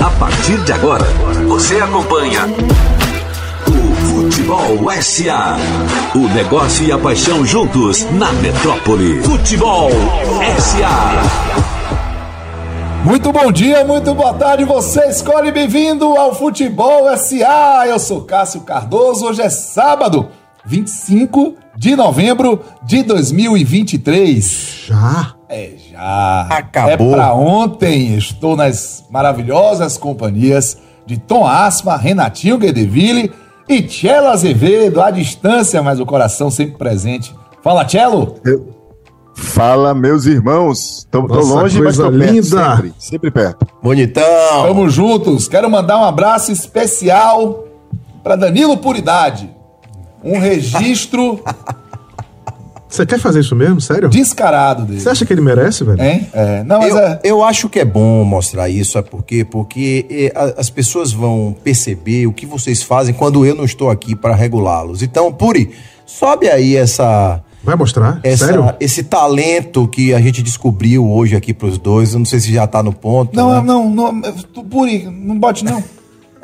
A partir de agora, você acompanha o Futebol SA. O negócio e a paixão juntos na metrópole. Futebol SA. Muito bom dia, muito boa tarde, você escolhe bem-vindo ao Futebol SA. Eu sou Cássio Cardoso, hoje é sábado, 25 de novembro de 2023. Já? É já. Acabou. É pra ontem. Estou nas maravilhosas companhias de Tom Asma, Renatinho Guedeville e Tchelo Azevedo, à distância, mas o coração sempre presente. Fala, Tchelo! Eu... Fala, meus irmãos. Tô, tô longe, mas tô perto, linda. sempre, sempre perto. Bonitão. Tamo juntos. Quero mandar um abraço especial para Danilo Puridade. Um registro Você quer fazer isso mesmo? Sério? descarado dele. Você acha que ele merece, velho? Hein? É. Não, mas Eu, é. eu acho que é bom mostrar isso, sabe por quê? Porque a- as pessoas vão perceber o que vocês fazem quando eu não estou aqui para regulá-los. Então, Puri, sobe aí essa, Vai mostrar? essa- Sério? esse talento que a gente descobriu hoje aqui pros dois. Eu não sei se já tá no ponto. Não, né? não, não, tu, Puri, não bote não.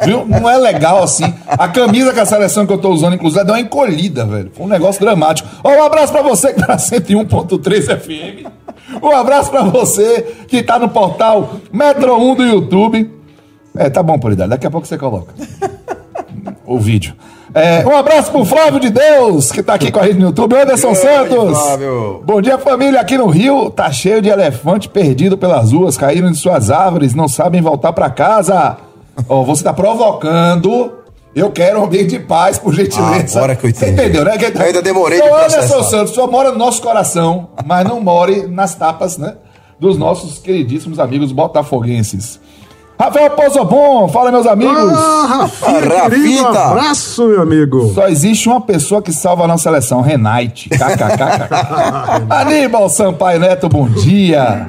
Viu? Não é legal assim. A camisa com a seleção que eu tô usando, inclusive, deu uma encolhida, velho. Foi um negócio dramático. Ó, um abraço pra você que tá na 101.3 FM. Um abraço pra você que tá no portal Metro 1 do YouTube. É, tá bom, Puridade. Daqui a pouco você coloca. O vídeo. É, um abraço pro Flávio de Deus, que tá aqui com a gente no YouTube. Anderson Santos. Flávio. Bom dia, família. Aqui no Rio tá cheio de elefante perdido pelas ruas, caíram de suas árvores, não sabem voltar pra casa. Ó, você tá provocando. Eu quero um ambiente de paz, por gentileza. Ah, agora que eu Você entendi. entendeu, né? Que- Eu ainda demorei Seu de Anderson processar. Santos só mora no nosso coração, mas não more nas tapas, né? Dos nossos queridíssimos amigos botafoguenses. Rafael Pozobon, fala, meus amigos. Ah, Rafita. querido, um abraço, meu amigo. Só existe uma pessoa que salva a nossa seleção, Renate. KKKK. Aníbal Sampaio Neto, bom dia.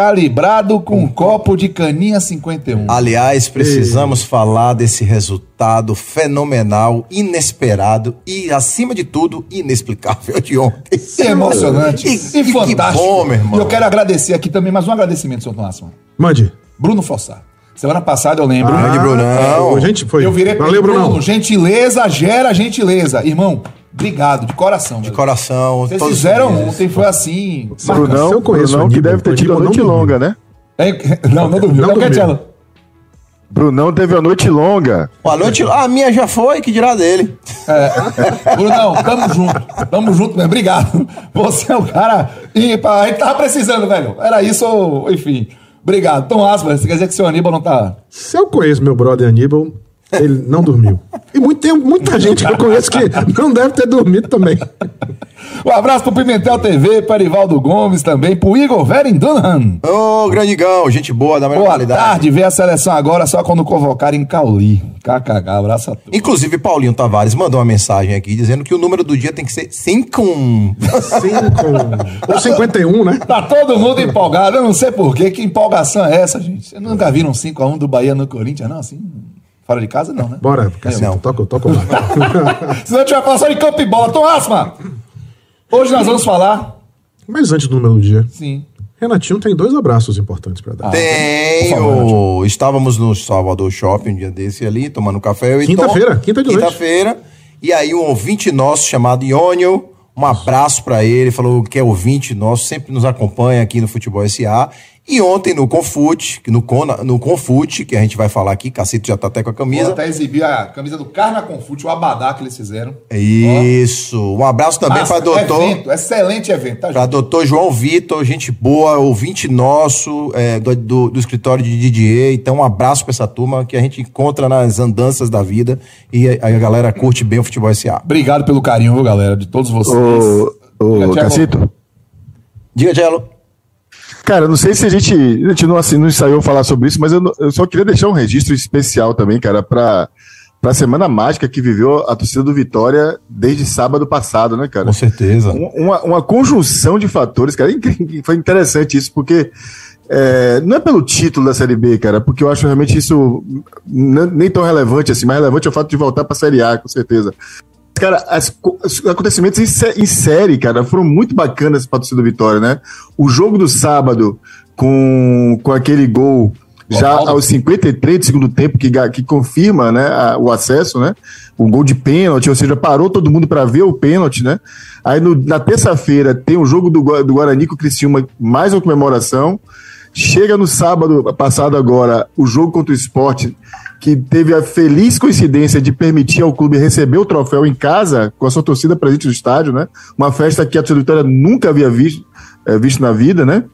Calibrado com um copo de caninha 51. Aliás, precisamos falar desse resultado fenomenal, inesperado e, acima de tudo, inexplicável de ontem. E emocionante. E- E, e que fantástico. bom, meu irmão. E eu quero agradecer aqui também, mais um agradecimento, seu Tomássimo. Mande. Bruno Fossar. Semana passada eu lembro. Grande Brunão. Ah, gente, foi. Eu virei pra Valeu. Bruno. Gentileza gera gentileza. Irmão, obrigado, de coração. De velho. coração. Vocês todos fizeram felizes. ontem, foi assim. Brunão, eu conheço Brunão que deve ter tido a Aníbal noite longa, né? É, não, não dormiu. Não Não, dormiu. Brunão teve a noite longa. Boa noite. A minha já foi, que dirá dele. Brunão, tamo junto. Tamo junto mesmo. Obrigado. Você é o cara. E, pá, a gente tava precisando, velho. Era isso, ou- enfim. Obrigado. Tom Asma, você quer dizer que seu Aníbal não tá. Se eu conheço meu brother Aníbal, ele não dormiu. E muito, tem muita gente que eu conheço que não deve ter dormido também. Um abraço pro Pimentel TV, para Ivaldo Gomes também, pro Igor Verin Dunham. Ô, grandigão, gente boa, da melhor Boa qualidade. tarde, vê a seleção agora só quando convocarem Cauli. KKK, abraço a todos. Inclusive, Paulinho Tavares mandou uma mensagem aqui dizendo que o número do dia tem que ser 5. Cinco, ou 51, né? Tá todo mundo empolgado, eu não sei porquê, que empolgação é essa, gente? Vocês nunca viram um 5x1 do Bahia no Corinthians, não? Assim, fora de casa, não, né? Bora, Cacito, Não. toca, toca lá. Se não tiver falando só de campo e bola, Tom Asma! Hoje nós vamos falar, Mas antes do número do dia, sim, Renatinho tem dois abraços importantes pra dar. Por Tenho. Estávamos no Salvador Shopping um dia desse ali, tomando café. Quinta-feira, quinta de noite. Quinta-feira. E aí um ouvinte nosso chamado Iônio, um abraço pra ele, falou que é ouvinte nosso, sempre nos acompanha aqui no Futebol SA. E ontem no Confute, que no, Cona- no Confute, que a gente vai falar aqui, Cacito já tá até com a vou camisa. até exibir a camisa do Carna Confute, o abadá que eles fizeram. Isso. Um abraço também para doutor. Evento, excelente evento, tá, Para doutor João Vitor, gente boa, ouvinte nosso é, do, do- do escritório de DJ. Então, um abraço para essa turma que a gente encontra nas andanças da vida e a, a galera curte bem o futebol SA. Obrigado pelo carinho, viu, galera, de todos vocês. Ô, ô Diga, Thiago. Cacito. Diga, Gelo. Cara, não sei se a gente, a gente não, assim, não ensaiou falar sobre isso, mas eu, eu só queria deixar um registro especial também, cara, pra, pra semana mágica que viveu a torcida do Vitória desde sábado passado, né, cara? Com certeza. Um- Uma, uma conjunção de fatores, cara. Incri- Foi interessante isso, porque é, não é pelo título da Série B, cara, porque eu acho realmente isso nem tão relevante assim. Mais relevante é o fato de voltar pra Série A, com certeza. Cara, as os acontecimentos em, em série, cara, foram muito bacanas pra torcida do Vitória, né? O jogo do sábado, com, com aquele gol já aos 53 do segundo tempo, que, que confirma né, a- o acesso, né? O gol de pênalti, ou seja, parou todo mundo para ver o pênalti, né? Aí no- na terça-feira tem o jogo do, do Guarani com o Criciúma, mais uma comemoração. Chega no sábado passado agora o jogo contra o esporte, que teve a feliz coincidência de permitir ao clube receber o troféu em casa, com a sua torcida presente no estádio, né? Uma festa que a torcida nunca havia visto, eh, visto na vida, né?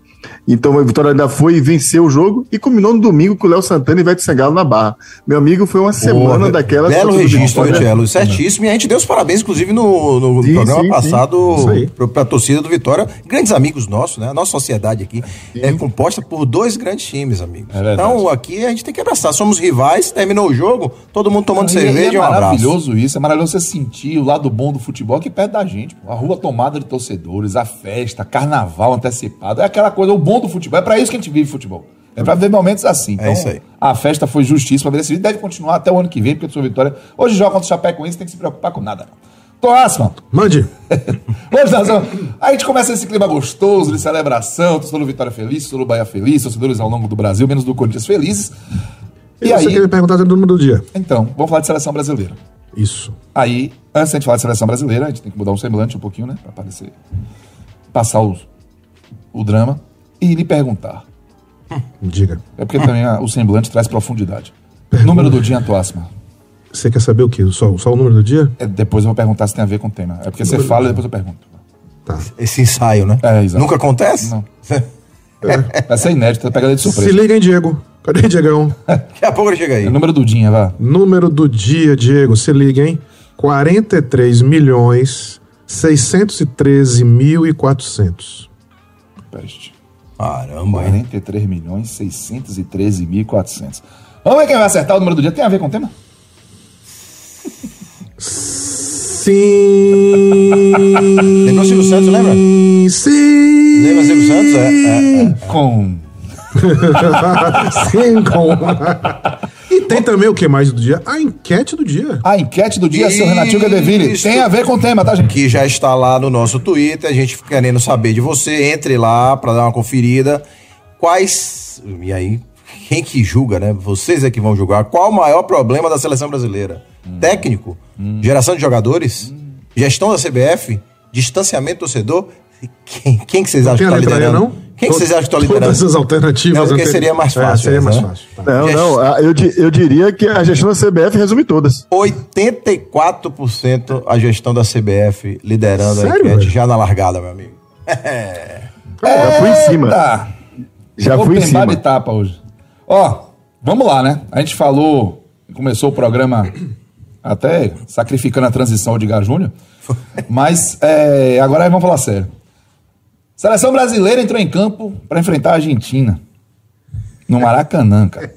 Então a Vitória ainda foi e venceu o jogo e culminou no domingo com o Léo Santana e Ivete Sangalo na barra. Meu amigo, foi uma semana Porra, daquela. Belo registro. Tchelo. Certíssimo. E a gente deu os parabéns, inclusive, no, no Sim, programa sim, sim. passado pro- pra torcida do Vitória. Grandes amigos nossos, né? A nossa sociedade aqui é composta por dois grandes times, amigos. É então, aqui a gente tem que abraçar. Somos rivais, terminou o jogo, todo mundo tomando e cerveja e é um abraço. maravilhoso isso, é maravilhoso você sentir o lado bom do futebol aqui perto da gente. pô. A rua tomada de torcedores, a festa, carnaval antecipado. É aquela coisa, o bom do futebol. É pra isso que a gente vive futebol. É pra ver momentos assim. Então, isso aí. A festa foi justíssima, merecido. Deve continuar até o ano que vem, porque a sua vitória. Hoje joga contra o Chapecoense, tem que se preocupar com nada. Toasma, Mande. Hoje nós vamos. Aí a gente começa esse clima gostoso de celebração, torcedor do Vitória feliz, torcedor do Bahia feliz, torcedores ao longo do Brasil, menos do Corinthians felizes. E, E, você aí, quer me perguntar do número do dia? então, vamos falar de seleção brasileira. Isso. Aí, antes de a gente falar de seleção brasileira, a gente tem que mudar um semblante um pouquinho, né? Pra aparecer. Passar o, o drama e lhe perguntar. Diga. É porque também a- o semblante traz profundidade. Número do dia, Antoasma. Você quer saber o quê? Só, só o número do dia? É, depois eu vou perguntar se tem a ver com o tema. É porque você fala e depois eu pergunto. Tá. Esse ensaio, né? É, exato. Nunca acontece? Não. Essa é inédita, pega ele de Se surpresa. liga, hein, Diego? Cadê, Diegão? Daqui a pouco ele chega aí. É o número do dia, vá. Número do dia, Diego. Se liga, hein? 43 milhões 613 mil e 400. Peste. Caramba, hein? 43 milhões 613 mil 400. Vamos ver quem vai acertar o número do dia. Tem a ver com o tema? Sim. Lembrou o Silvio Santos, lembra? Sim. Lembra Silvio Santos? É, é, é. Com. Sim, com... Tem também o que mais do dia? A enquete do dia. A enquete do dia, seu. Renatinho Gadeville. Tem a ver com o tema, tá, gente? que já está lá no nosso Twitter. A gente fica querendo saber de você. Entre lá para dar uma conferida. Quais. E aí, quem que julga, né? Vocês é que vão julgar. Qual o maior problema da seleção brasileira? Hum. Técnico? Geração de jogadores? Gestão da CBF? Distanciamento do torcedor? Quem, quem que vocês acham Tem que E, liderando? não? Quem que vocês acham que está liderando? Todas as alternativas. Não, porque seria mais É, fácil seria essa, mais né? fácil. Tá. Não, não. a- Eu, eu diria que a gestão da CBF resume todas. 84% a gestão da CBF liderando a Sério, enquete velho? já na largada, meu amigo. Já fui em cima. Tá. Já Vou fui em cima. de tapa hoje. Ó, vamos lá, né? A gente falou, começou o programa até sacrificando a transição de Edgar Júnior, mas é, agora vamos falar sério. Seleção brasileira entrou em campo para enfrentar a Argentina no Maracanã, cara.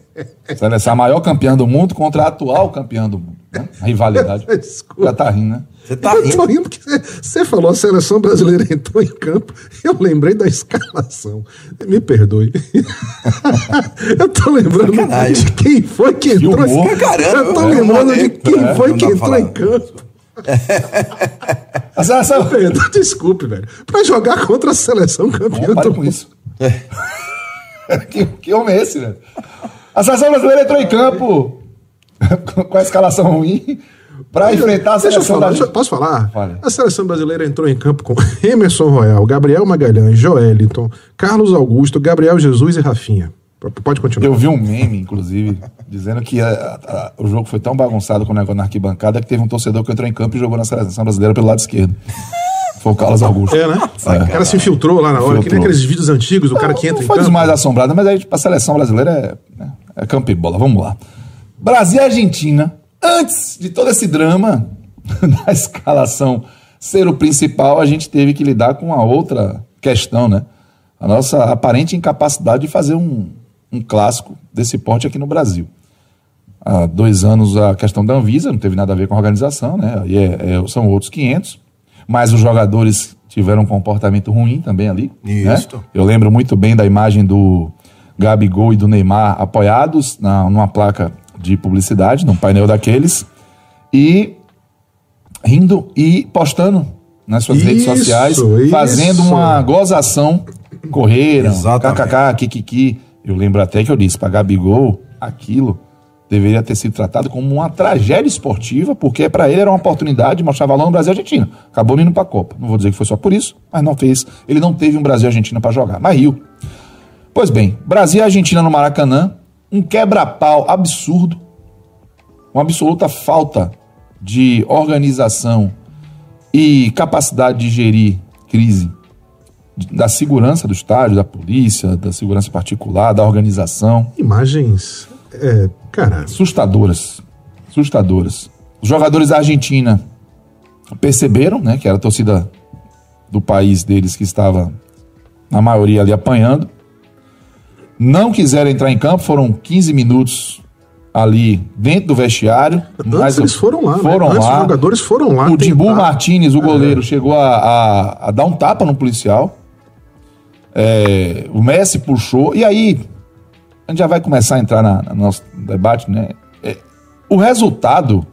Seleção a maior campeã do mundo contra a atual campeã do mundo. Né? A rivalidade. Desculpa. Já tá rindo, né? Você tá eu tô rindo? rindo porque você- falou a seleção brasileira entrou em campo. Eu lembrei da escalação. Me perdoe. eu tô lembrando Sacanagem. de quem foi que entrou. humor. Caramba, eu tô é, lembrando de quem foi que entrou em campo. A seleção. Perdoe, Desculpe, velho. Pra jogar contra a seleção campeã Não, com isso. que, que homem é esse, velho? A seleção brasileira entrou em campo com a escalação ruim para enfrentar a Deixa eu seleção falar, da deixa posso falar? Fale. A seleção brasileira entrou em campo com Emerson Royal, Gabriel Magalhães, Joeliton, Carlos Augusto, Gabriel Jesus e Rafinha. Pode continuar. Eu vi um meme, inclusive, dizendo que a- a- o jogo foi tão bagunçado com o negócio na arquibancada que teve um torcedor que entrou em campo e jogou na seleção brasileira pelo lado esquerdo. Foi o Carlos Augusto. É, né? O cara se infiltrou lá na hora, que nem aqueles vídeos antigos do cara que entra não em foi dos campo. mais assombrados, mas aí tipo, a seleção brasileira é, né, é campo e bola. Vamos lá. Brasil e Argentina, antes de todo esse drama da escalação ser o principal, a gente teve que lidar com uma outra questão, né? A nossa aparente incapacidade de fazer um, um clássico desse porte aqui no Brasil. Há dois anos a questão da Anvisa não teve nada a ver com a organização, né? Aí é- é- são outros 500. Mas os jogadores tiveram um comportamento ruim também ali. né? Isso. Eu lembro muito bem da imagem do Gabigol e do Neymar apoiados na, numa placa de publicidade, num painel daqueles, e rindo e postando nas suas redes Isso, sociais, isso. fazendo uma gozação, correram, Exatamente. kkk, kikiki, Eu lembro até que eu disse para Gabigol, aquilo deveria ter sido tratado como uma tragédia esportiva, porque para ele era uma oportunidade de mostrar valor no Brasil e Argentina. Acabou indo para a Copa. Não vou dizer que foi só por isso, mas não fez. Ele não teve um Brasil e Argentina para jogar, mas Rio. Pois bem, Brasil e Argentina no Maracanã, um quebra-pau absurdo, uma absoluta falta de organização e capacidade de gerir crise da segurança do estádio, da polícia, da segurança particular, da organização. Imagens, é, cara, assustadoras. Assustadoras. Os jogadores da Argentina perceberam, né, que era a torcida do país deles que estava, na maioria, ali apanhando. Não quiseram entrar em campo, foram 15 minutos ali dentro do vestiário. Antes eles foram lá, foram né? Lá. os jogadores foram lá. O Dimbu. Martinez, o goleiro, chegou a, a- a dar um tapa no policial. É, o Messi puxou. E aí, a gente já vai começar a entrar na, no nosso debate, né? É, o resultado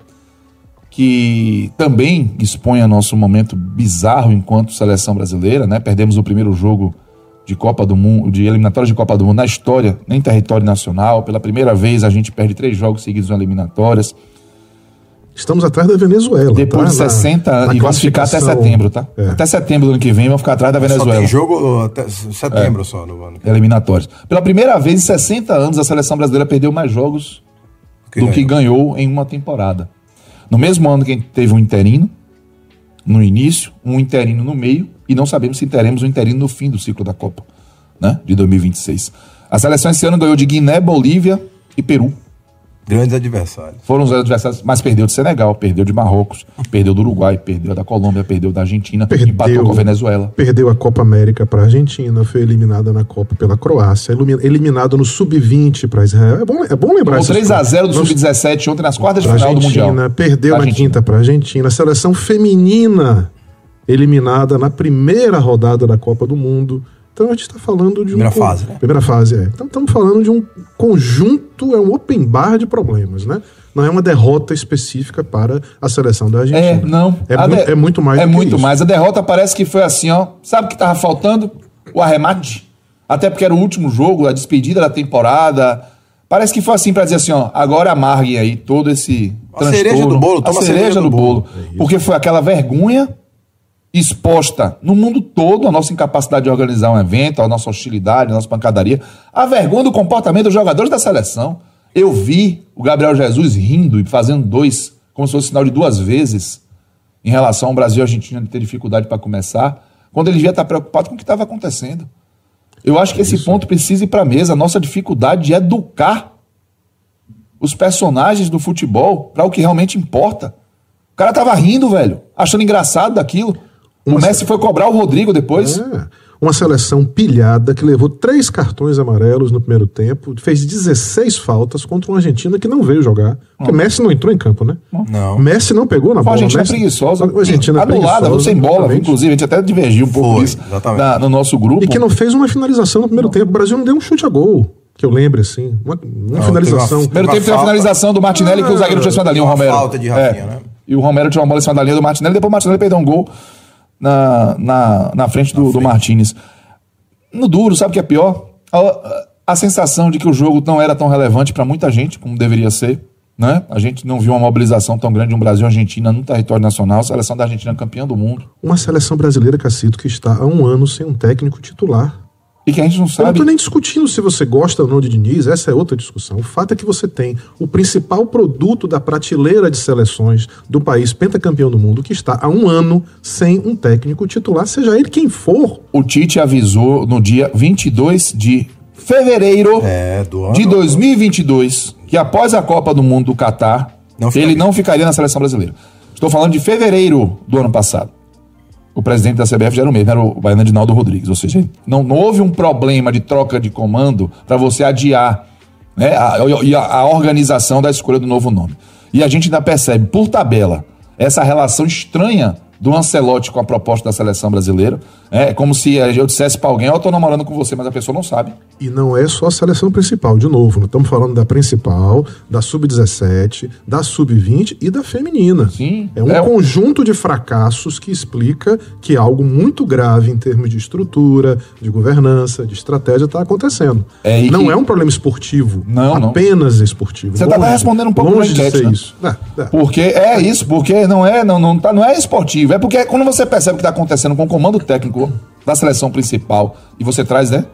que também expõe a nosso momento bizarro enquanto seleção brasileira, né? Perdemos o primeiro jogo de Copa do Mundo, de eliminatórias de Copa do Mundo na história, em território nacional. Pela primeira vez a gente perde três jogos seguidos em eliminatórias. Estamos atrás da Venezuela. Depois tá? de Na- 60 na anos, e vamos ficar até setembro, tá? É. Até setembro do ano que vem vamos ficar atrás da Só Venezuela. tem jogo até setembro só no ano. Eliminatórios. Pela primeira vez em 60 anos, a seleção brasileira perdeu mais jogos do que ganhou em uma temporada. No mesmo ano que a gente teve um interino, no início, um interino no meio, e não sabemos se teremos um interino no fim do ciclo da Copa, né? De 2026. A seleção esse ano ganhou de Guiné, Bolívia e Peru. Grandes adversários. Foram os adversários, mas perdeu de Senegal, perdeu de Marrocos, perdeu do Uruguai, perdeu da Colômbia, perdeu da Argentina, empatou com a Venezuela. Perdeu a Copa América para a Argentina, foi eliminada na Copa pela Croácia, eliminado no Sub-20 para Israel. É bom, é bom lembrar Com essas 3x0 do coisas. Nós- Sub-17 ontem nas quartas de final do Argentina, Mundial. Perdeu na quinta para a Argentina. Seleção feminina eliminada na primeira rodada da Copa do Mundo. Então a gente está falando de um. Primeira con- fase, né? Primeira fase, é. Então estamos falando de um conjunto, é um open bar de problemas, né? Não é uma derrota específica para a seleção da Argentina. É, não. É, A mu- de- é muito mais É do que muito isso. mais. A derrota parece que foi assim, ó. Sabe o que tava faltando? O arremate. Até porque era o último jogo, a despedida da temporada. Parece que foi assim pra dizer assim, ó, agora amarguem aí todo esse A cereja do bolo, a cereja, do bolo. É porque foi aquela vergonha exposta no mundo todo, a nossa incapacidade de organizar um evento, a nossa hostilidade, a nossa pancadaria, a vergonha do comportamento dos jogadores da seleção. Eu vi o Gabriel Jesus rindo e fazendo dois, como se fosse sinal de duas vezes, em relação ao Brasil e Argentina de ter dificuldade para começar, quando ele devia estar preocupado com o que estava acontecendo. Eu acho que esse ponto precisa ir para a mesa, a nossa dificuldade de educar os personagens do futebol para o que realmente importa. O cara tava rindo, velho, achando engraçado daquilo. O Messi foi cobrar o Rodrigo depois. É. Uma seleção pilhada que levou três cartões amarelos no primeiro tempo, fez 16 faltas contra uma Argentina que não veio jogar. Porque Messi não entrou em campo, né? Não. Messi não pegou na Foi a bola. Argentina Messi- preguiçosa. A Argentina anulada, preguiçosa, sem bola, exatamente. inclusive. A gente até divergiu um pouco Foi, exatamente. na- no nosso grupo. E que não fez uma finalização no primeiro tempo. O Brasil não deu um chute a gol, que eu lembre, assim. Uma, uma Não, finalização. Primeiro Uma tempo teve a finalização do Martinelli que o zagueiro tirou em cima da linha, o Uma Romero. falta de Rafinha, né? E o Romero tirou uma bola em cima da linha do Martinelli, depois o Martinelli perdeu um gol na, na, na frente do, do Martinez. No duro, sabe o que é pior? A, a- sensação de que o jogo não era tão relevante para muita gente como deveria ser. Né? A gente não viu uma mobilização tão grande de um Brasil e Argentina no território nacional, a seleção da Argentina campeã do mundo. Uma seleção brasileira, Cacito, que está há um ano sem um técnico titular. E que a gente não Eu não sabe. estou nem discutindo se você gosta ou não de Diniz, essa é outra discussão. O fato é que você tem o principal produto da prateleira de seleções do país pentacampeão do mundo, que está há um ano sem um técnico titular, seja ele quem for. O Tite avisou no dia 22 de fevereiro É, do ano. de 2022 que após a Copa do Mundo do Catar, Não ele ficaria. não ficaria na seleção brasileira. Estou falando de fevereiro do ano passado. O presidente da CBF já era o mesmo, era o Baiano Edinaldo Rodrigues. Ou seja, não, não houve um problema de troca de comando para você adiar né, a, a- a organização da escolha do novo nome. E a gente ainda percebe, por tabela, essa relação estranha do Ancelotti com a proposta da seleção brasileira. É como se eu dissesse para alguém, eu tô namorando com você, mas a pessoa não sabe. E não é só a seleção principal, de novo, nós estamos falando da principal, da sub-17, da sub-20 e da feminina. Sim. É um É conjunto de fracassos que explica que algo muito grave em termos de estrutura, de governança, de estratégia está acontecendo. É, não que- é um problema esportivo, Não, não. apenas esportivo. Você tá até respondendo um pouco longe de ser né? isso. É, é. Porque é isso, porque não é, não, não, tá, não é esportivo. É porque quando você percebe o que está acontecendo com o comando técnico da seleção principal e você traz, né,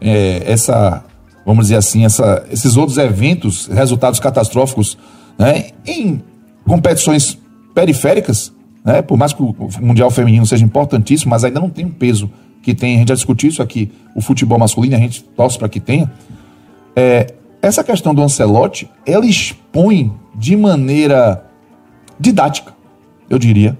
é, essa, vamos dizer assim, essa, esses outros eventos, resultados catastróficos, né, em competições periféricas, né, por mais que o Mundial Feminino seja importantíssimo, mas ainda não tem o peso que tem. A gente já discutiu isso aqui, o futebol masculino, a gente torce para que tenha. É, essa questão do Ancelotti, ela expõe de maneira didática, eu diria,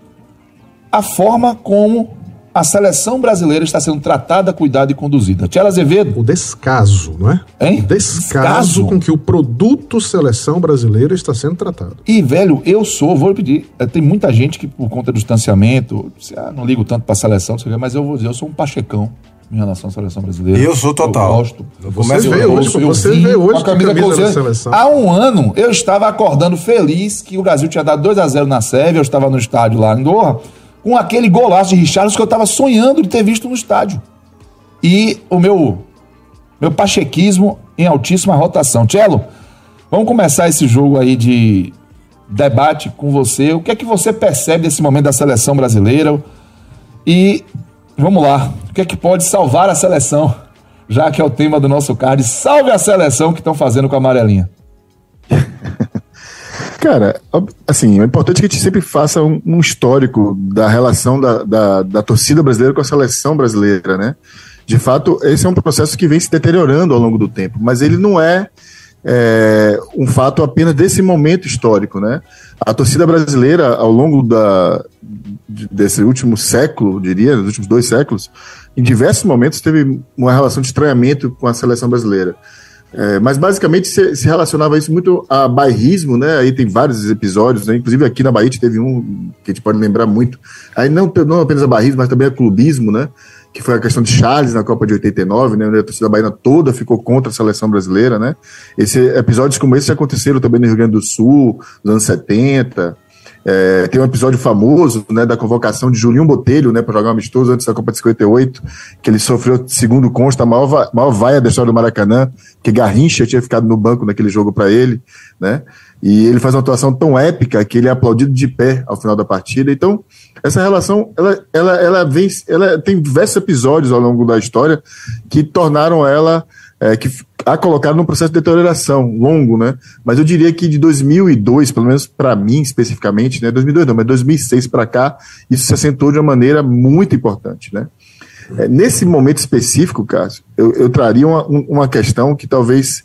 a forma como a seleção brasileira está sendo tratada, cuidada e conduzida. Tchela Azevedo, O descaso, não é? Hein? O descaso, Descaso? com que o produto seleção brasileira está sendo tratado. e velho, eu sou, vou pedir, eh, tem muita gente que por conta do distanciamento, disse, ah, não ligo tanto para a seleção, mas eu vou dizer, eu sou um pachecão em relação à seleção brasileira. Eu sou total. Eu gosto. Eu Você vê hoje, você vim vê hoje com a camisa, camisa da seleção. Há um ano eu estava acordando feliz que o Brasil tinha dado 2 a 0 na Sérvia, eu estava no estádio lá em Doha, com aquele golaço de Richarlison que eu estava sonhando de ter visto no estádio. E o meu meu pachequismo em altíssima rotação. Tchelo, vamos começar esse jogo aí de debate com você. O que é que você percebe desse momento da seleção brasileira? E vamos lá, o que é que pode salvar a seleção? Já que é o tema do nosso card, salve a seleção que estão fazendo com a amarelinha. Cara, assim, é importante que a gente sempre faça um, um histórico da relação da, da, da torcida brasileira com a seleção brasileira, né? De fato, esse é um processo que vem se deteriorando ao longo do tempo, mas ele não é, é, um fato apenas desse momento histórico, né? A torcida brasileira, ao longo da, de- desse último século, diria, dos últimos dois séculos, em diversos momentos teve uma relação de estranhamento com a seleção brasileira. É, mas basicamente se, se relacionava isso muito a bairrismo, né? Aí tem vários episódios, né? Inclusive aqui na Bahia teve um que a gente pode lembrar muito. Aí não, não apenas a bairrismo, mas também a clubismo, né? Que foi a questão de Charles na Copa de 89, né? Onde a torcida baiana toda ficou contra a seleção brasileira, né? Esse, episódios como esse aconteceram também no Rio Grande do Sul, nos anos 70. É, tem um episódio famoso né, da convocação de Julinho Botelho né, para jogar um amistoso antes da Copa de 58, que ele sofreu, segundo consta, a maior, va- maior vaia da história do Maracanã, que Garrincha tinha ficado no banco naquele jogo para ele. Né, e ele faz uma atuação tão épica que ele é aplaudido de pé ao final da partida. Então, essa relação ela, ela, ela, vem, ela tem diversos episódios ao longo da história que tornaram ela. É, que a colocaram num processo de deterioração longo, né? Mas eu diria que de 2002, pelo menos para mim especificamente, né? 2002 não, mas 2006 para cá, isso se acentuou de uma maneira muito importante, né? É, nesse momento específico, Cássio, eu, eu traria uma, um- uma questão que talvez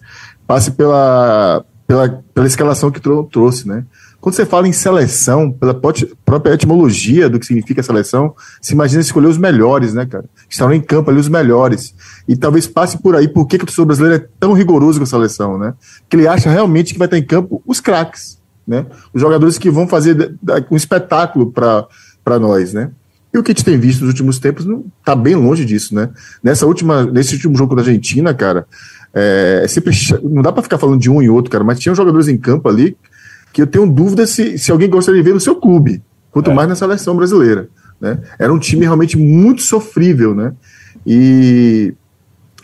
passe pela, pela, pela escalação que trou- trouxe, né? Quando você fala em seleção, pela própria etimologia do que significa seleção, se imagina escolher os melhores, né, cara? Estarão em campo ali os melhores. E talvez passe por aí por que, o torcedor brasileiro é tão rigoroso com a seleção, né? Que ele acha realmente que vai estar em campo os craques, né? Os jogadores que vão fazer um espetáculo para nós, né? E o que a gente tem visto nos últimos tempos não tá bem longe disso, né? Nessa última, nesse último jogo da Argentina, cara, é, é sempre não dá para ficar falando de um e outro, cara, mas tinha jogadores em campo ali que eu tenho dúvida se, se alguém gostaria de ver no seu clube, quanto mais na seleção brasileira, né? Era um time realmente muito sofrível, né? E,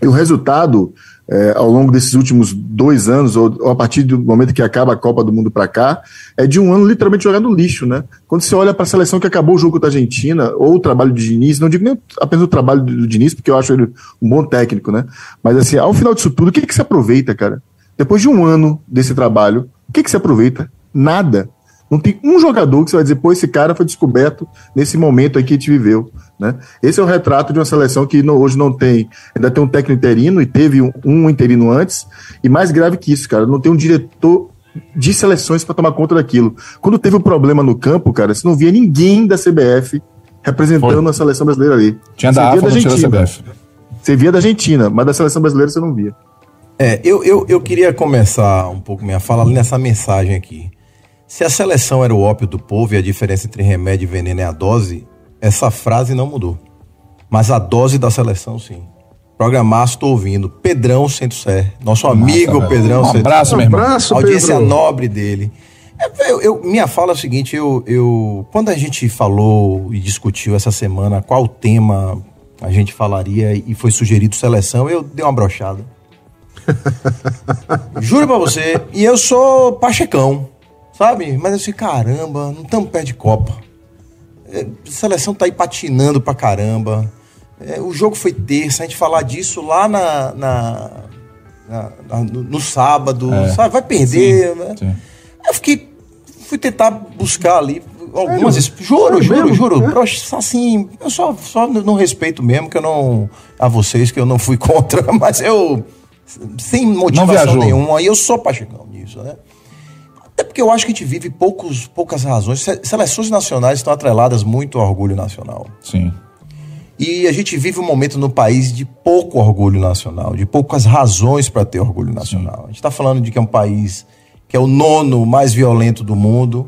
e o resultado é, ao longo desses últimos dois anos, ou, ou a partir do momento que acaba a Copa do Mundo para cá, é de um ano literalmente jogado no lixo, né? Quando você olha para a seleção que acabou o jogo da Argentina, ou o trabalho do Diniz, não digo nem apenas o trabalho do, do Diniz, porque eu acho ele um bom técnico, né? Mas assim, ao final disso tudo, o que, que se aproveita, cara? Depois de um ano desse trabalho, o que, que se aproveita? Nada. Não tem um jogador que você vai dizer, pô, esse cara foi descoberto nesse momento aí que a gente viveu. Né? Esse é o retrato de uma seleção que não- hoje não tem, ainda tem um técnico interino e teve um, um interino antes, e mais grave que isso, cara, não tem um diretor de seleções para tomar conta daquilo. Quando teve o problema no campo, cara, você não via ninguém da CBF representando Foi. a seleção brasileira ali. Tinha Você da AFA, da Argentina. CBF. Você via da Argentina, mas da seleção brasileira você não via. É, eu, eu, eu queria começar um pouco minha fala nessa mensagem aqui. Se a seleção era o ópio do povo e a diferença entre remédio e veneno é a dose, essa frase não mudou. Mas a dose da seleção, sim. Programaço, tô ouvindo. Pedrão Centro-Sé, nosso amigo velho. Pedrão Um abraço, meu irmão. Abraço, audiência Pedro. nobre dele. É, eu- eu- minha fala é o seguinte, eu, eu, quando a gente falou e discutiu essa semana qual tema a gente falaria e foi sugerido seleção, eu dei uma brochada. Juro pra você, e eu sou pachecão, sabe? Mas eu disse, caramba, não estamos perto de Copa. É, a seleção tá aí patinando pra caramba. É, o jogo foi terça, a gente falar disso lá na, na- na- na- no, no sábado, É. sabe? Vai perder, né? Sim. Eu fiquei. Fui tentar buscar ali algumas. Sério? Juro, juro, mesmo? juro. É? Assim, eu só, só não respeito mesmo, que eu não. A vocês, que eu não fui contra, mas eu. Sem motivação nenhuma, e eu sou pachecão nisso, né? Até porque eu acho que a gente vive poucos, poucas razões. Se- Seleções nacionais estão atreladas muito ao orgulho nacional. Sim. E a gente vive um momento no país de pouco orgulho nacional, de poucas razões para ter orgulho nacional. A gente está falando de que é um país que é o nono mais violento do mundo,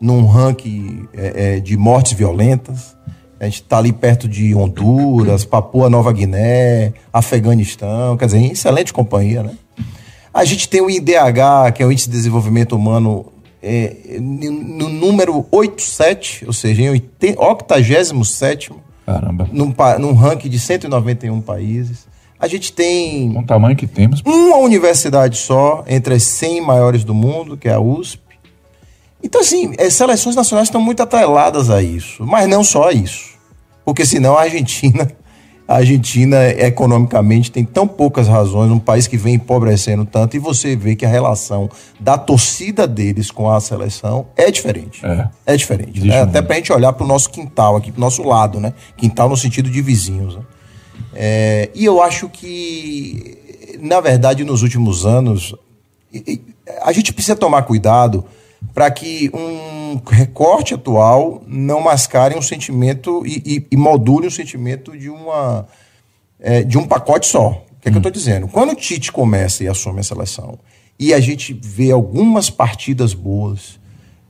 num ranking é, é, de mortes violentas. A gente está ali perto de Honduras, Papua Nova Guiné, Afeganistão, quer dizer, excelente companhia, né? A gente tem o IDH, que é o Índice de Desenvolvimento Humano, é, no número 87, ou seja, em 87 Caramba. num, num ranking de 191 países. A gente tem Com o tamanho que temos. uma universidade só entre as 100 maiores do mundo, que é a USP. Então, assim, as seleções nacionais estão muito atreladas a isso, mas não só a isso. Porque senão a Argentina, a Argentina economicamente tem tão poucas razões, um país que vem empobrecendo tanto, e você vê que a relação da torcida deles com a seleção é diferente. É. É diferente. Né? Até pra gente olhar pro nosso quintal aqui, pro nosso lado, né? Quintal no sentido de vizinhos. né? É, e eu acho que, na verdade, nos últimos anos, a gente precisa tomar cuidado para que um recorte atual não mascare um sentimento e, e, e module um sentimento de uma é, de um pacote só. O que, é que eu estou dizendo? Quando o Tite começa e assume a seleção e a gente vê algumas partidas boas,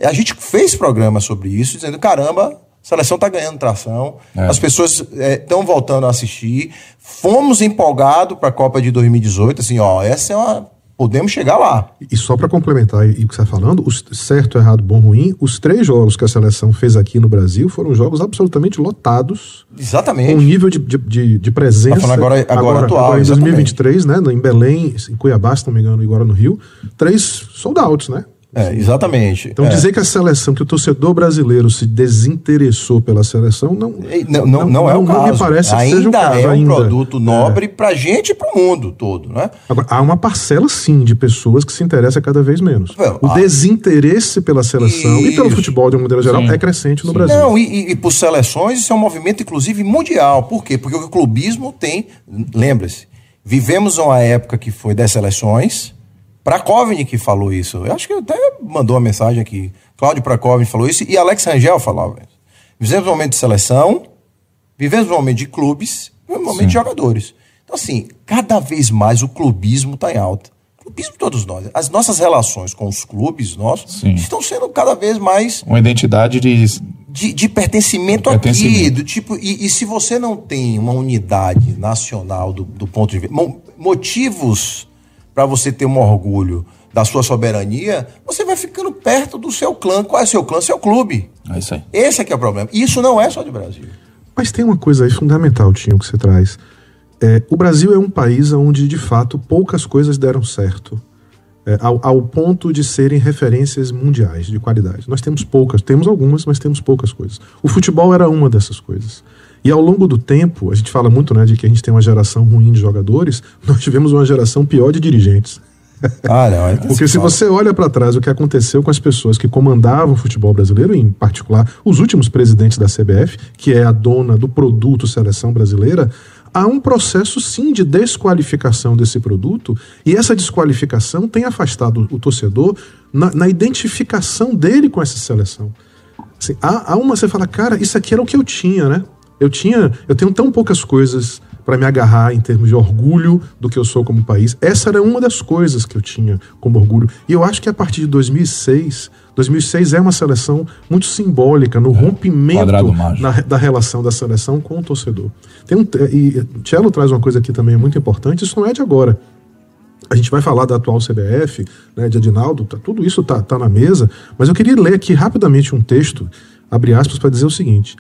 a gente fez programa sobre isso, dizendo: caramba, a seleção está ganhando tração, É. as pessoas estão voltando a assistir, fomos empolgados para a Copa de 2018, assim, ó, essa é uma. Podemos chegar lá. E só para complementar aí o que você está falando, os certo, errado, bom, ruim, os três jogos que a seleção fez aqui no Brasil foram jogos absolutamente lotados, com um Exatamente. nível de, de, de, de presença. Tá falando agora- agora atual, em exatamente. 2023, né? Em Belém, em Cuiabá, se não me engano, e agora no Rio, três sold outs, né? É, exatamente. Então É. dizer que a seleção, que o torcedor brasileiro se desinteressou pela seleção, não, Ei, Não, não, não, é o não caso. me parece que ainda seja o caso. é um ainda. produto nobre pra gente e pro mundo todo, né? Agora, há uma parcela, sim, de pessoas que se interessa cada vez menos. O desinteresse pela seleção e pelo Isso. futebol de uma maneira geral Sim. é crescente no Brasil. Não, e, e, e por seleções, isso é um movimento, inclusive, mundial. Por quê? Porque o clubismo tem. Lembre-se, vivemos uma época que foi das seleções. Prakovnik que falou isso. Eu acho que até mandou uma mensagem aqui. Cláudio Prakovnik falou isso e Alex Rangel falava isso. Vivemos um momento de seleção, vivemos um momento de clubes, vivemos um momento de jogadores. Então, assim, cada vez mais o clubismo está em alta. Clubismo todos nós. As nossas relações com os clubes nossos Sim. estão sendo cada vez mais Uma identidade de. de, de pertencimento, aqui, Pertencimento. do tipo, e, e se você não tem uma unidade nacional do, do ponto de vista, mo- motivos para você ter um orgulho da sua soberania, você vai ficando perto do seu clã. Qual é o seu clã? Seu clube. É isso aí. Esse é que é o problema. E isso não é só de Brasil. Mas tem uma coisa aí fundamental, Tinho, que você traz. É, o Brasil é um país onde, de fato, poucas coisas deram certo. é, ao, ao ponto de serem referências mundiais de qualidade. Nós temos poucas, temos algumas, mas temos poucas coisas. O futebol era uma dessas coisas. E ao longo do tempo, a gente fala muito né, de que a gente tem uma geração ruim de jogadores, nós tivemos uma geração pior de dirigentes. Ah, não. Porque se você olha para trás o que aconteceu com as pessoas que comandavam o futebol brasileiro, em particular os últimos presidentes da CBF, que é a dona do produto seleção brasileira, há um processo sim de desqualificação desse produto e essa desqualificação tem afastado o torcedor na, na identificação dele com essa seleção. Assim, há, há uma você fala, cara, isso aqui era o que eu tinha, né? Eu tinha, eu tenho tão poucas coisas para me agarrar em termos de orgulho do que eu sou como país. Essa era uma das coisas que eu tinha como orgulho. E eu acho que a partir de 2006, 2006 é uma seleção muito simbólica no rompimento quadrado mágico. na- da relação da seleção com o torcedor. Tem um, e Cello traz uma coisa aqui também muito importante, isso não é de agora. A gente vai falar da atual CBF, né, de Adinaldo, tá- tudo isso tá, tá na mesa, mas eu queria ler aqui rapidamente um texto, abre aspas, para dizer o seguinte: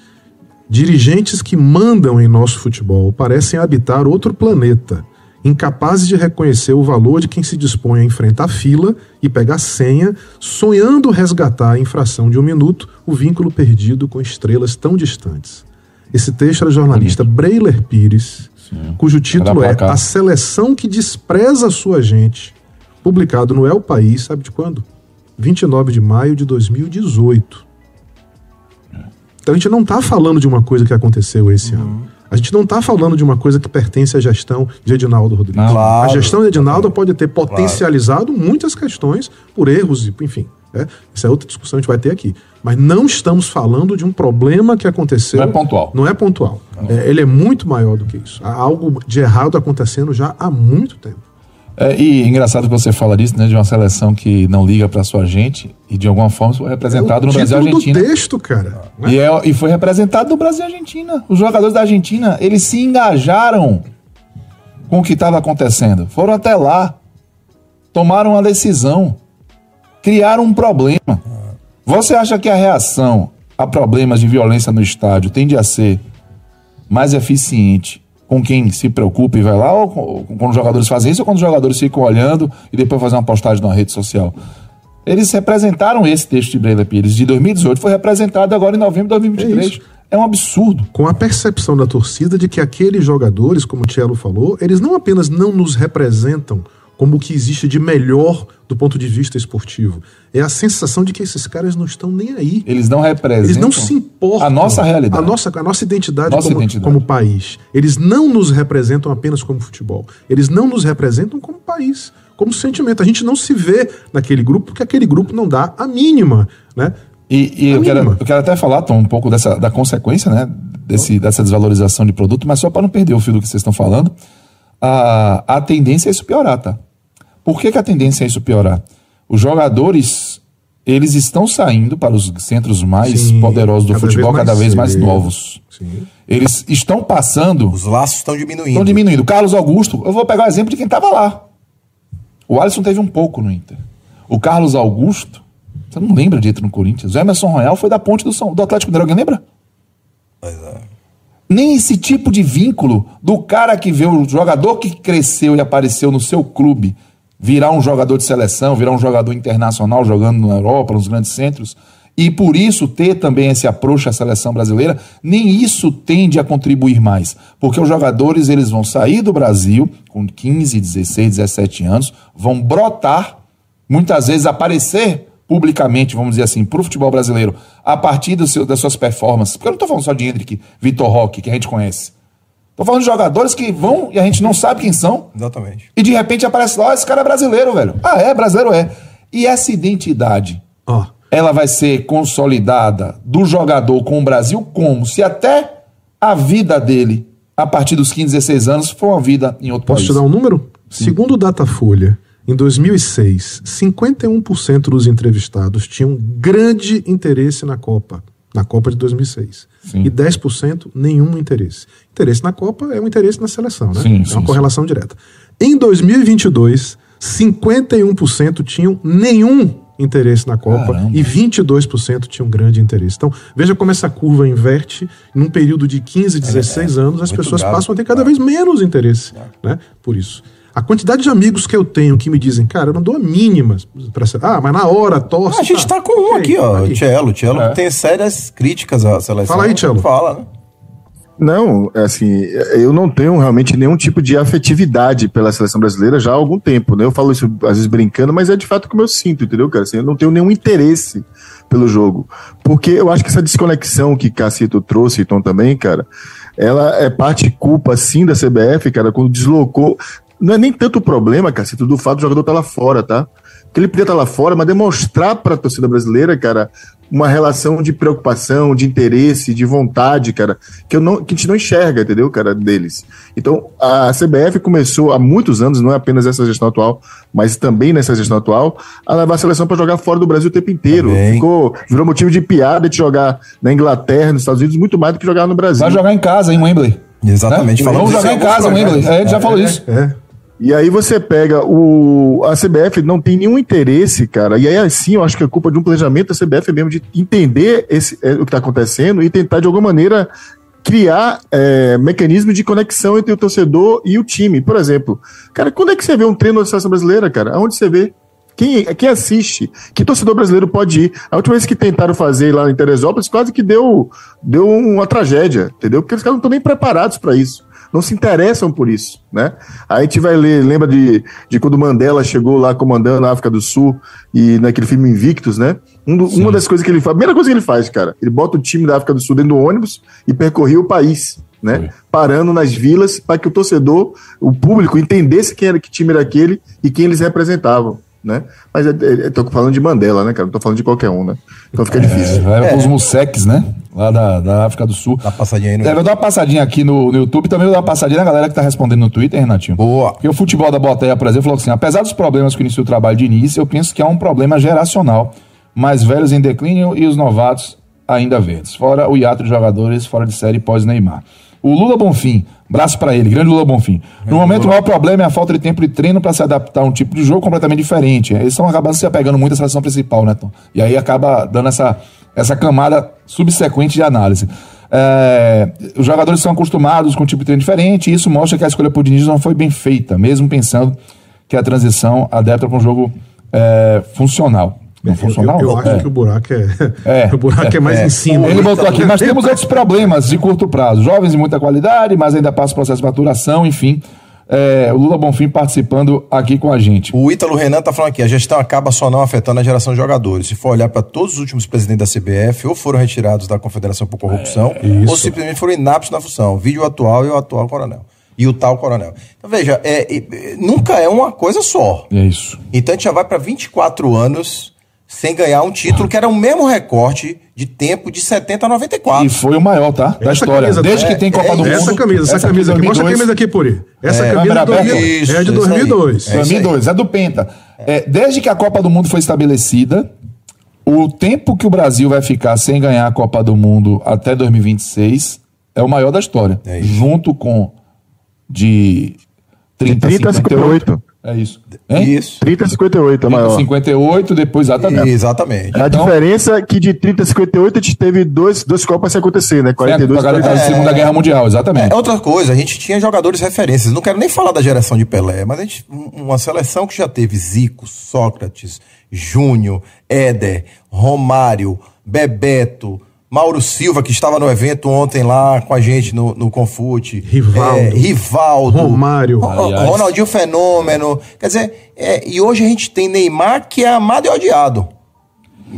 Dirigentes que mandam em nosso futebol parecem habitar outro planeta, incapazes de reconhecer o valor de quem se dispõe a enfrentar a fila e pegar senha, sonhando resgatar em fração de um minuto o vínculo perdido com estrelas tão distantes. Esse texto era do jornalista Breiler Pires, cujo título é. A Seleção que Despreza a Sua Gente, publicado no El País, sabe de quando? 29 de maio de 2018. Então a gente não está falando de uma coisa que aconteceu esse ano. A gente não está falando de uma coisa que pertence à gestão de Edinaldo Rodrigues. Não. Claro. a gestão de Edinaldo pode ter potencializado muitas questões por erros, e enfim. né? Essa é outra discussão que a gente vai ter aqui. Mas não estamos falando de um problema que aconteceu. Não é pontual. Não é pontual. É, ele é muito maior do que isso. Há algo de errado acontecendo já há muito tempo. É, e engraçado que você fala disso, né? De uma seleção que não liga pra sua gente e de alguma forma foi representado é no Brasil e Argentina. do texto, cara. né? E, é- e foi representado no Brasil e Argentina. Os jogadores da Argentina, eles se engajaram com o que estava acontecendo. Foram até lá, tomaram uma decisão, criaram um problema. Você acha que a reação a problemas de violência no estádio tende a ser mais eficiente com quem se preocupa e vai lá, ou com- quando os jogadores fazem isso, ou quando os jogadores ficam olhando e depois fazem uma postagem na rede social? Eles representaram esse texto de Breila Pires de 2018, foi representado agora em novembro de 2023. isso. É, um absurdo. com a percepção da torcida de que aqueles jogadores, como o Cello falou, eles não apenas não nos representam como o que existe de melhor do ponto de vista esportivo. É a sensação de que esses caras não estão nem aí. Eles não representam Eles não se importam. a nossa realidade. A nossa, a nossa identidade, Nossa como, identidade. como país. Eles não nos representam apenas como futebol. Eles não nos representam como país, como sentimento. A gente não se vê naquele grupo porque aquele grupo não dá a mínima, né? E, e eu, quero, mínima. eu quero até falar, Tom, um pouco dessa, da consequência, né? Desse, dessa desvalorização de produto, mas só para não perder o fio do que vocês estão falando, a, a tendência é isso piorar, tá? Por que, que a tendência é isso piorar? Os jogadores, eles estão saindo para os centros mais Sim, poderosos do cada futebol, vez cada vez mais cedo. novos. Sim. Eles estão passando Os laços estão diminuindo. Estão diminuindo. Carlos Augusto, eu vou pegar o exemplo de quem estava lá. O Alisson teve um pouco no Inter. O Carlos Augusto, você não lembra de Inter no Corinthians? O Emerson Royal foi da ponte do, São, do Atlético Mineiro. Alguém lembra? Nem esse tipo de vínculo do cara que vê o jogador que cresceu e apareceu no seu clube virar um jogador de seleção, virar um jogador internacional jogando na Europa, nos grandes centros, e por isso ter também esse approach à seleção brasileira, nem isso tende a contribuir mais. Porque os jogadores eles vão sair do Brasil com 15, 16, 17 anos, vão brotar, muitas vezes aparecer publicamente, vamos dizer assim, para o futebol brasileiro, a partir seu- das suas performances. Porque eu não estou falando só de Hendrick, Vitor Roque, que a gente conhece. Estou falando de jogadores que vão e a gente não sabe quem são. Exatamente. E de repente aparece lá, "Ó, esse cara é brasileiro, velho. Ah, é, brasileiro é. E essa identidade, Ó, ela vai ser consolidada do jogador com o Brasil como? Se até a vida dele, a partir dos 15, 16 anos, for uma vida em outro Posso país. te dar um número? Segundo o Datafolha, em 2006, 51% dos entrevistados tinham grande interesse na Copa, na Copa de 2006. Sim. E 10% nenhum interesse. Interesse na Copa é um interesse na seleção, né? Sim, é uma sim. correlação direta. Em 2022, 51% tinham nenhum interesse na Copa Caramba. e 22% tinham grande interesse. Então, veja como essa curva inverte. Num período de 15, 16 anos, as muito pessoas grave. passam a ter cada vez menos interesse, né? Por isso. A quantidade de amigos que eu tenho que me dizem, cara, eu não dou a mínima pra ser. Ah, mas na hora, torce. Ah, a gente tá com um ok, aqui, ó. aqui. Cello. Cello É. tem sérias críticas à seleção. Fala aí, Cello. Fala, né? Não, assim, eu não tenho realmente nenhum tipo de afetividade pela seleção brasileira já há algum tempo, né? Eu falo isso às vezes brincando, mas é de fato como eu sinto, entendeu, cara? Assim, eu não tenho nenhum interesse pelo jogo. Porque eu acho que essa desconexão que Cacito trouxe, e Tom também, cara, ela é parte culpa, sim, da CBF, cara, quando deslocou. Não é nem tanto o problema, Cacito, do fato do jogador estar lá fora, tá? que ele podia estar lá fora, mas demonstrar para a torcida brasileira, cara, uma relação de preocupação, de interesse, de vontade, cara, que, eu não, que a gente não enxerga, entendeu, cara, deles. Então, a CBF começou há muitos anos, não é apenas essa gestão atual, mas também nessa gestão atual, a levar a seleção para jogar fora do Brasil o tempo inteiro. Ficou, virou motivo de piada de jogar na Inglaterra, nos Estados Unidos, muito mais do que jogar no Brasil. Vai jogar em casa, em Wembley. Exatamente. Né? Vamos jogar em casa, Wembley. É, ele já falou isso. É. E aí você pega o. A CBF não tem nenhum interesse, cara. E aí, assim, eu acho que é culpa de um planejamento da CBF mesmo, de entender esse, é, o que está acontecendo e tentar, de alguma maneira, criar é, mecanismos de conexão entre o torcedor e o time. Por exemplo, cara, quando é que você vê um treino da seleção brasileira, cara? Aonde você vê? Quem, quem assiste? Que torcedor brasileiro pode ir? A última vez que tentaram fazer lá em Teresópolis, quase que deu, deu uma tragédia, entendeu? Porque os caras não estão nem preparados para isso não se interessam por isso, né? Aí a gente vai ler, lembra de, de quando Mandela chegou lá comandando a África do Sul e naquele filme Invictus, né? Um do, uma das coisas que ele faz, a primeira coisa que ele faz, cara, ele bota o time da África do Sul dentro do ônibus e percorria o país, né? Parando nas vilas para que o torcedor, o público entendesse quem era que time era aquele e quem eles representavam né? Mas eu, eu tô falando de Mandela, né, cara? Não tô falando de qualquer um, né? Então fica difícil. Vai é. os Museques, né? Lá da, da África do Sul. Dá uma passadinha aí no... É, eu vou dar uma passadinha aqui no, no YouTube, também vou dar uma passadinha na galera que tá respondendo no Twitter, Renatinho. Boa. Porque o futebol da Boteia, por exemplo, falou assim: apesar dos problemas que iniciou o trabalho de início, eu penso que há um problema geracional. Mais velhos em declínio e os novatos ainda verdes. Fora o hiato de jogadores fora de série pós-Neymar. O Lula Bonfim, braço para ele, grande Lula Bonfim. No momento, o maior problema é a falta de tempo de treino para se adaptar a um tipo de jogo completamente diferente. Eles estão acabando se apegando muito à seleção principal, né, Tom? E aí acaba dando essa, essa camada subsequente de análise. É, os jogadores são acostumados com um tipo de treino diferente, e isso mostra que a escolha por Diniz não foi bem feita, mesmo pensando que a transição adapta para um jogo é, funcional. Não funcional? Eu, eu acho é. que o buraco é, É. o buraco é, mais É. em cima. Ele botou aqui, mas temos outros problemas de curto prazo. Jovens de muita qualidade, mas ainda passa o processo de maturação, enfim. É, o Lula Bonfim participando aqui com a gente. O Ítalo Renan tá falando aqui, a gestão acaba só não afetando a geração de jogadores. Se for olhar para todos os últimos presidentes da CBF, ou foram retirados da Confederação por Corrupção, isso. ou simplesmente foram inaptos na função. Vídeo atual e o atual coronel. E o tal coronel. Então, veja, é, é, nunca é uma coisa só. É isso. Então a gente já vai para 24 anos sem ganhar um título que era o mesmo recorte de tempo de 70 a 94. E foi o maior, tá? Da Essa história. camisa- Desde é, que tem Copa é do Mundo. Essa camisa, essa, camisa aqui. Mostra a 2002. camisa aqui, Puri. Essa É, camisa é de, 2000, aberta. é de Isso, isso 2002. aí. É isso 2002, é do Penta. É, desde que a Copa do Mundo foi estabelecida, o tempo que o Brasil vai ficar sem ganhar a Copa do Mundo até 2026 é o maior da história. É isso. junto com de 30, 30 a 58. É isso. Hein? Isso. 30 a 58 é 30, maior. 58, depois exatamente. Exatamente. A Então- diferença é que de 30 a 58 a gente teve dois, dois Copas sem acontecer, né? É, 42 pra galera da Segunda Guerra Mundial, exatamente. É outra coisa, a gente tinha jogadores referências. Não quero nem falar da geração de Pelé, mas a gente, um- uma seleção que já teve Zico, Sócrates, Júnior, Éder, Romário, Bebeto, Mauro Silva, que estava no evento ontem lá com a gente no, no Confute. Rivaldo. É, Rivaldo. Romário. Ro- Aliás. Ronaldinho Fenômeno. Quer dizer, é, e hoje a gente tem Neymar que é amado e odiado.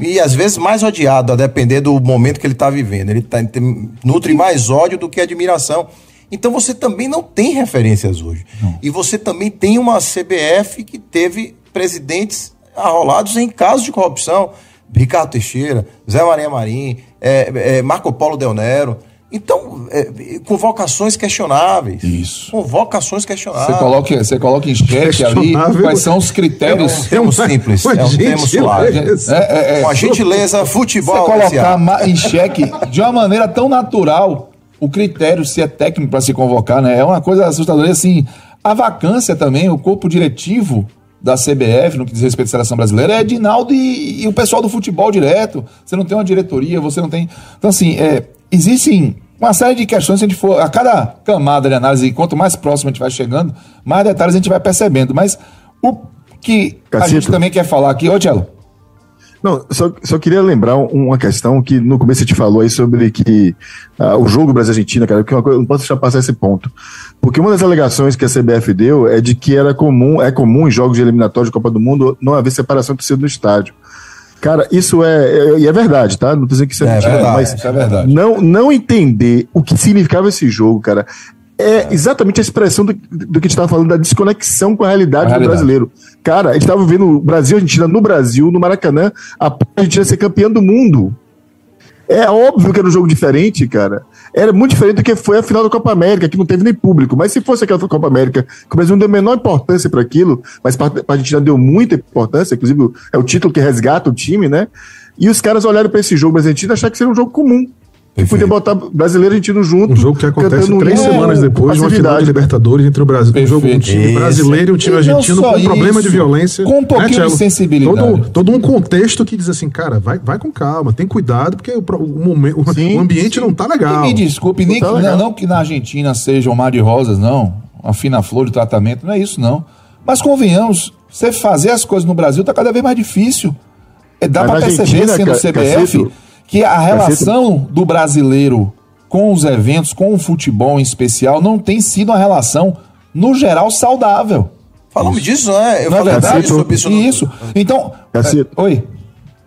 E às vezes mais odiado, a depender do momento que ele está vivendo. Ele tá, tem- nutre mais ódio do que admiração. Então você também não tem referências hoje. E você também tem uma CBF que teve presidentes arrolados em casos de corrupção. Ricardo Teixeira, Zé Maria Marim, é, é, Marco Polo Del Nero. Então, é, convocações questionáveis. Isso. Convocações Você questionáveis. coloca, você coloca em xeque ali quais são os critérios. Termo simples, é um termo suave. gentileza. É, é, é. Com a gentileza, Você futebol. colocar SA. ma- em xeque de uma maneira tão natural o critério se é técnico para se convocar, né? É uma coisa assustadora. E, assim, a vacância também, o corpo diretivo da CBF, no que diz respeito à seleção brasileira, é Edinaldo e, e o pessoal do futebol direto. Você não tem uma diretoria, você não tem. Então, assim, é, existem uma série de questões, se a gente for. A cada camada de análise, quanto mais próximo a gente vai chegando, mais detalhes a gente vai percebendo. Mas o que a Cacito. gente também quer falar aqui, ô Tchelo. Não, só, só queria lembrar um- uma questão que no começo a gente falou aí sobre que ah, o jogo Brasil-Argentina, cara, que é uma coisa, eu não posso deixar passar esse ponto. Porque uma das alegações que a CBF deu é de que era comum, é comum em jogos de eliminatório de Copa do Mundo não haver separação de torcida no estádio. Cara, isso é, é, e é verdade, tá? Não tô dizendo que isso é, É mentira, verdade, mas isso é verdade. não, não entender o que significava esse jogo, cara. É exatamente a expressão do, do que a gente estava falando, da desconexão com a realidade, A realidade. do brasileiro. Cara, a gente estava vendo o Brasil e Argentina no Brasil, no Maracanã, a Argentina ser campeã do mundo. É óbvio que era um jogo diferente, cara. Era muito diferente do que foi a final da Copa América, que não teve nem público. Mas se fosse aquela Copa América, que o Brasil não deu a menor importância para aquilo, mas para a Argentina deu muita importância, inclusive é o título que resgata o time, né? E os caras olharam para esse jogo brasileiro e acharam que seria um jogo comum. Que podia botar brasileiro e argentino junto. Um jogo que acontece um três semanas depois de uma final de. Libertadores entre o Brasil. Um jogo um Perfeito. time Isso. brasileiro e um time E não argentino com problema de violência. com um pouquinho de Tchelo? sensibilidade. Todo, todo um contexto que diz assim, cara, vai, vai com calma, tem cuidado, porque o, o momento, o- Sim, o ambiente sim. não tá E legal. me desculpe, nem, Tá legal. não, não que na Argentina seja um mar de rosas, não. Uma fina flor de tratamento, não é isso, não. Mas convenhamos, você fazer as coisas no Brasil tá cada vez mais difícil. É, dá para perceber, sendo ca- CBF, Cacito, que a relação do brasileiro com os eventos, com o futebol em especial, não tem sido uma relação, no geral, saudável. Falamos disso, né? Eu Não é falei verdade? sobre isso. no- Isso. Então. Cacito. é, oi.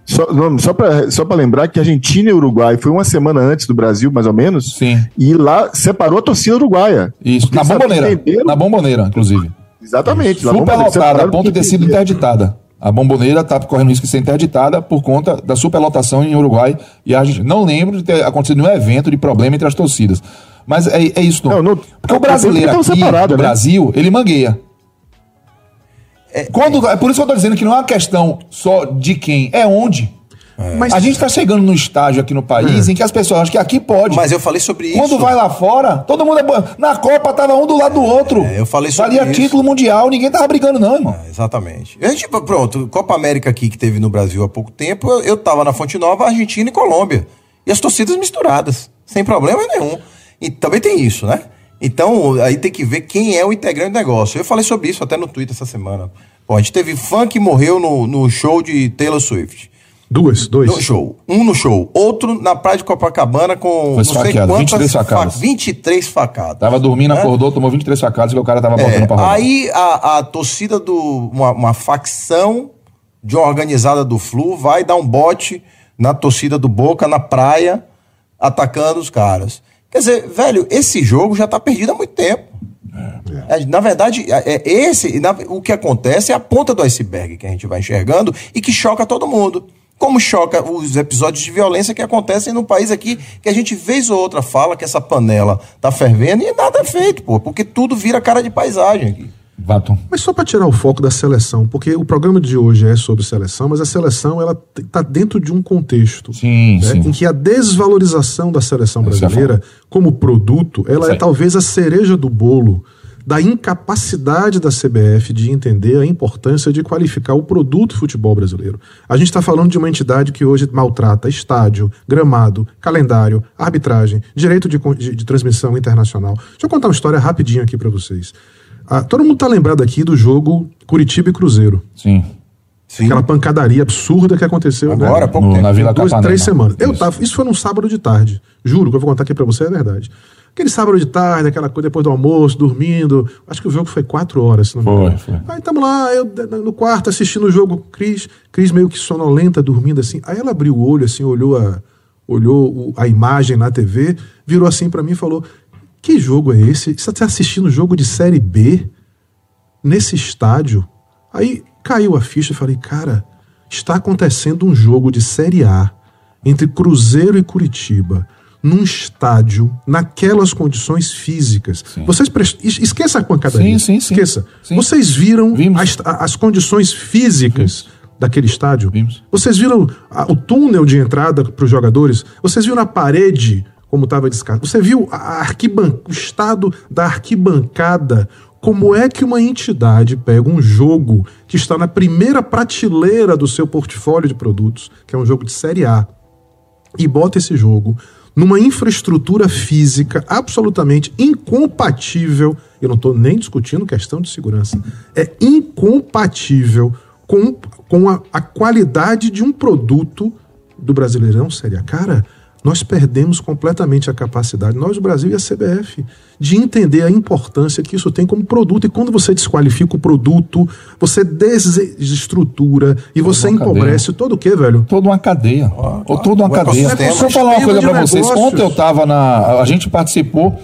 Só, não, só para lembrar que Argentina e Uruguai foi uma semana antes do Brasil, mais ou menos. Sim. E lá separou a torcida uruguaia. Isso. Na bomboneira. Na bomboneira, inclusive. Exatamente. lá Super bomboneira, lotada, a ponto de ter sido interditada. A bomboneira está correndo risco de ser interditada por conta da superlotação em Uruguai e Argentina. Não lembro de ter acontecido nenhum evento de problema entre as torcidas. Mas é, é isso. Não, não- Porque o brasileiro Então, aqui separado, no né? Brasil, ele mangueia. Quando, é por isso que eu estou dizendo que não é uma questão só de quem, é onde. Mas A gente está chegando no estágio aqui no país em que as pessoas acham que aqui pode. Mas eu falei sobre isso. Quando vai lá fora, todo mundo é. Na Copa tava um do lado do outro. É, eu falei sobre Valia isso. título mundial, ninguém tava brigando, não, irmão. É, Exatamente. A gente, pronto, Copa América aqui que teve no Brasil há pouco tempo, eu, eu tava na Fonte Nova, Argentina e Colômbia. E as torcidas misturadas, sem problema nenhum. E também tem isso, né? Então, aí tem que ver quem é o integrante do negócio. Eu falei sobre isso até no Twitter essa semana. Pô, a gente teve fã que morreu no, no show de Taylor Swift. Duas, dois. No show. Um no show. Outro na praia de Copacabana com Foi esfaqueado, 23 facadas. fa- 23 facadas. Tava dormindo, É. acordou, tomou 23 facadas e o cara tava voltando É, pra rodar. aí a, a torcida do. Uma, uma facção de uma organizada do Flu vai dar um bote na torcida do Boca na praia, atacando os caras. Quer dizer, velho, esse jogo já tá perdido há muito tempo. É, Na verdade, é, é esse, na- o que acontece é a ponta do iceberg que a gente vai enxergando e que choca todo mundo. Como choca os episódios de violência que acontecem no país aqui, que a gente vez ou outra fala que essa panela tá fervendo e nada é feito, pô, porque tudo vira cara de paisagem aqui. Vato. Mas só para tirar o foco da seleção, porque o programa de hoje é sobre seleção, mas a seleção ela está dentro de um contexto Sim, né, sim. em que a desvalorização da seleção ia brasileira como produto, ela é talvez a cereja do bolo da incapacidade da CBF de entender a importância de qualificar o produto futebol brasileiro. A gente está falando de uma entidade que hoje maltrata estádio, gramado, calendário, arbitragem, direito de, de- de transmissão internacional. Deixa eu contar uma história rapidinho aqui para vocês. Ah, todo mundo tá lembrado aqui do jogo Curitiba e Cruzeiro. Sim. Sim. Aquela pancadaria absurda que aconteceu Agora, né? há pouco No- tempo. na Vila duas, Capanema. três semanas. Eu Isso. tava, isso foi num sábado de tarde. Juro que eu vou contar aqui pra você, é verdade. Aquele sábado de tarde, aquela coisa depois do almoço, dormindo. Acho que o jogo foi quatro horas, se não me engano. foi. Aí tamo lá, eu no quarto assistindo o jogo, Cris, Cris meio que sonolenta, dormindo assim. Aí ela abriu o olho, assim, olhou a, olhou a imagem na TV, virou assim pra mim e falou: Que jogo é esse? Você tá assistindo jogo de Série B? Nesse estádio? Aí caiu a ficha e falei, cara, está acontecendo um jogo de Série A entre Cruzeiro e Curitiba, num estádio, naquelas condições físicas. Vocês prest... es- esqueça a pancadaria. Sim, sim, sim. Esqueça. Sim. Vocês viram Vimos. as, as condições físicas daquele estádio? Vimos. Vocês viram a- o túnel de entrada para os jogadores? Vocês viram a parede como estava descartada? Você viu a arquiban... o estado da arquibancada? Como é que uma entidade pega um jogo que está na primeira prateleira do seu portfólio de produtos, que é um jogo de Série A, e bota esse jogo numa infraestrutura física absolutamente incompatível. Eu não estou nem discutindo questão de segurança. É incompatível com, com a, a qualidade de um produto do Brasileirão Série A. Cara, nós perdemos completamente a capacidade, nós, o Brasil e a CBF, de entender a importância que isso tem como produto. E quando você desqualifica o produto, você desestrutura e você uma empobrece todo o quê, velho? Toda uma cadeia. Ou toda uma o cadeia. ecossistema. Deixa eu falar uma coisa de vocês. Ontem eu tava na. A gente participou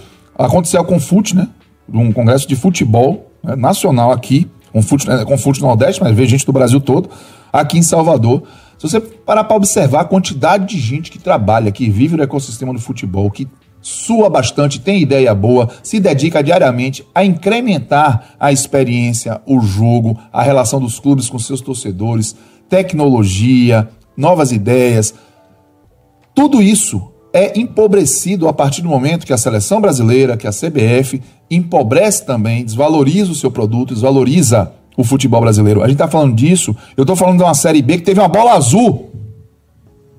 aconteceu com o FUT, né? Um congresso de futebol né, nacional aqui, com FUT, né, com FUT Nordeste, mas veio gente do Brasil todo, aqui em Salvador. Se você parar para observar a quantidade de gente que trabalha, que vive no ecossistema do futebol, que sua bastante, tem ideia boa, se dedica diariamente a incrementar a experiência, o jogo, a relação dos clubes com seus torcedores, tecnologia, novas ideias. Tudo isso é empobrecido a partir do momento que a seleção brasileira, que a CBF, empobrece também, desvaloriza o seu produto, desvaloriza o futebol brasileiro. A gente está falando disso, eu estou falando de uma Série B que teve uma bola azul.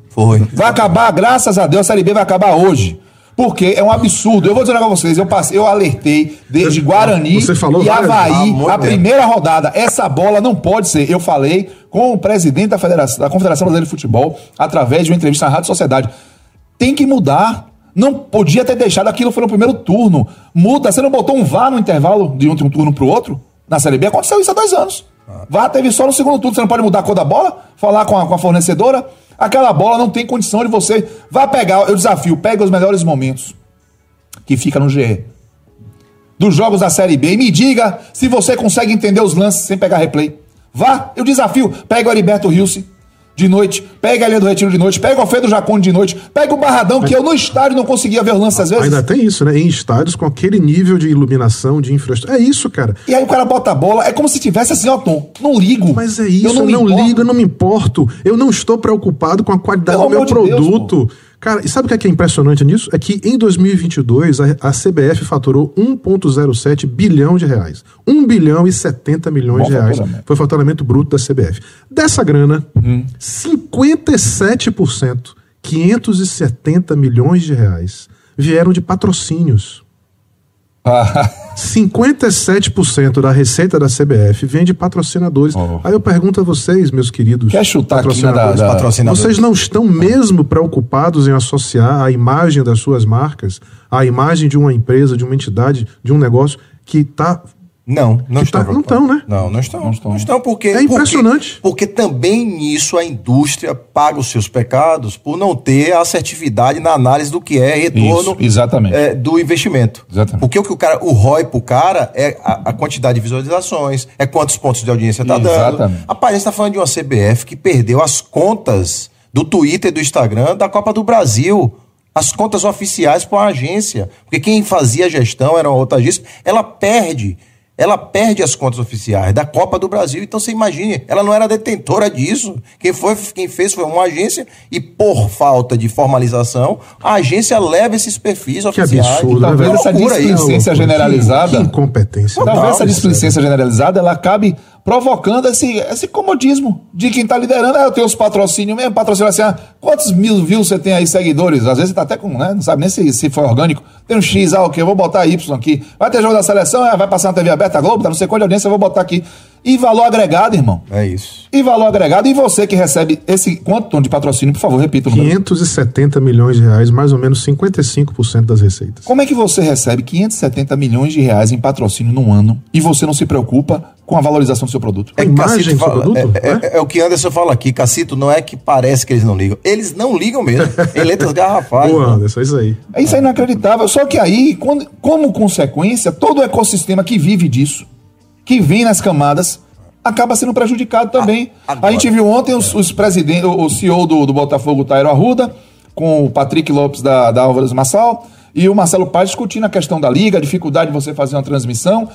Foi. Vai acabar, graças a Deus, a Série B vai acabar hoje. Porque é um absurdo. Eu vou dizer pra vocês. Eu, passei, eu alertei desde Guarani e Havaí, a primeira rodada. Essa bola não pode ser. Eu falei com o presidente da, Federação, da Confederação Brasileira de Futebol, através de uma entrevista na Rádio Sociedade. Tem que mudar. Não podia ter deixado aquilo foi no primeiro turno. Muda. Você não botou um VAR no intervalo de um, de um turno pro outro? Na Série B aconteceu isso há dois anos. VAR teve só no segundo turno. Você não pode mudar a cor da bola? Falar com a, com a fornecedora? Aquela bola não tem condição de você. Vai pegar, eu desafio, pega os melhores momentos que fica no GE. Dos jogos da Série B. E me diga se você consegue entender os lances sem pegar replay. Vá, eu desafio. Pega o Heriberto Rilse de noite, pega a Ilha do Retiro de noite, pega o Alfredo Jacone de noite, pega o Barradão, que eu no estádio não conseguia ver os lances às vezes. Ainda tem isso, né? Em estádios com aquele nível de iluminação, de infraestrutura. É isso, cara. E aí o cara bota a bola, é como se tivesse assim, ó, Tom, não ligo. Mas é isso, eu não, me importo. ligo, eu não me importo. Eu não estou preocupado com a qualidade Pelo do meu de Deus, produto. Cara, e sabe o que é, que é impressionante nisso? É que em 2022 a, a CBF faturou 1,07 bilhão de reais. 1 bilhão e 70 milhões Bom de reais foi o faturamento bruto da CBF. Dessa grana, Hum. 57%, 570 milhões de reais, vieram de patrocínios. Ah, 57% da receita da CBF vem de patrocinadores. Oh. Aí eu pergunto a vocês, meus queridos Quer chutar patrocinadores, da- da- patrocinadores. vocês não estão mesmo preocupados em associar a imagem das suas marcas à imagem de uma empresa, de uma entidade, de um negócio que está Não, não estão. tá- não estão, né? Não, não estão. Não Não estão. estão, porque. É impressionante. Porque, porque também nisso a indústria paga os seus pecados por não ter assertividade na análise do que é retorno Isso, exatamente. é, do investimento. Exatamente. Porque o que o cara, o ROI pro cara é a, a quantidade de visualizações, é quantos pontos de audiência tá dando. Exatamente. Rapaz, a gente tá falando de uma CBF que perdeu as contas do Twitter e do Instagram da Copa do Brasil. As contas oficiais para a agência. Porque quem fazia a gestão era uma outra agência. Ela perde. Ela perde as contas oficiais da Copa do Brasil. Então você imagine, ela não era detentora disso. Quem, foi, quem fez foi uma agência e, por falta de formalização, a agência leva esses perfis Que oficiais. absurdo, Tá né, vendo velho? essa loucura isso. displicência Que- generalizada? Que incompetência. Talvez essa displicência generalizada ela acabe provocando esse, esse comodismo de quem tá liderando. Ah, eu tenho os patrocínios mesmo, patrocínio assim, ah, quantos mil views você tem aí, seguidores? Às vezes você tá até com, né? Não sabe nem se, se foi orgânico. Tem um X, ah, ok, eu vou botar Y aqui. Vai ter jogo da seleção, ah, vai passar na TV aberta, Globo, tá não sei qual audiência, eu vou botar aqui. E valor agregado, irmão. É isso. E valor agregado. E você que recebe esse quanto de patrocínio, por favor, repita o número. 570 milhões de reais, mais ou menos 55% das receitas. Como é que você recebe 570 milhões de reais em patrocínio num ano e você não se preocupa com a valorização do seu produto? Imagem Cacito do seu fala- produto, É, é- né? é o que Anderson fala aqui, Cacito, não é que parece que eles não ligam. Eles não ligam mesmo. em letras garrafais. Pô, mano. Anderson, é isso aí. É isso é inacreditável. Só que aí, quando- como consequência, todo o ecossistema que vive disso, que vem nas camadas, acaba sendo prejudicado também. Ah, agora. a gente viu ontem os, os presidentes, o CEO do, do Botafogo, Tairo Arruda, com o Patrick Lopes da, da Álvares Massal, e o Marcelo Paz discutindo a questão da liga, a dificuldade de você fazer uma transmissão.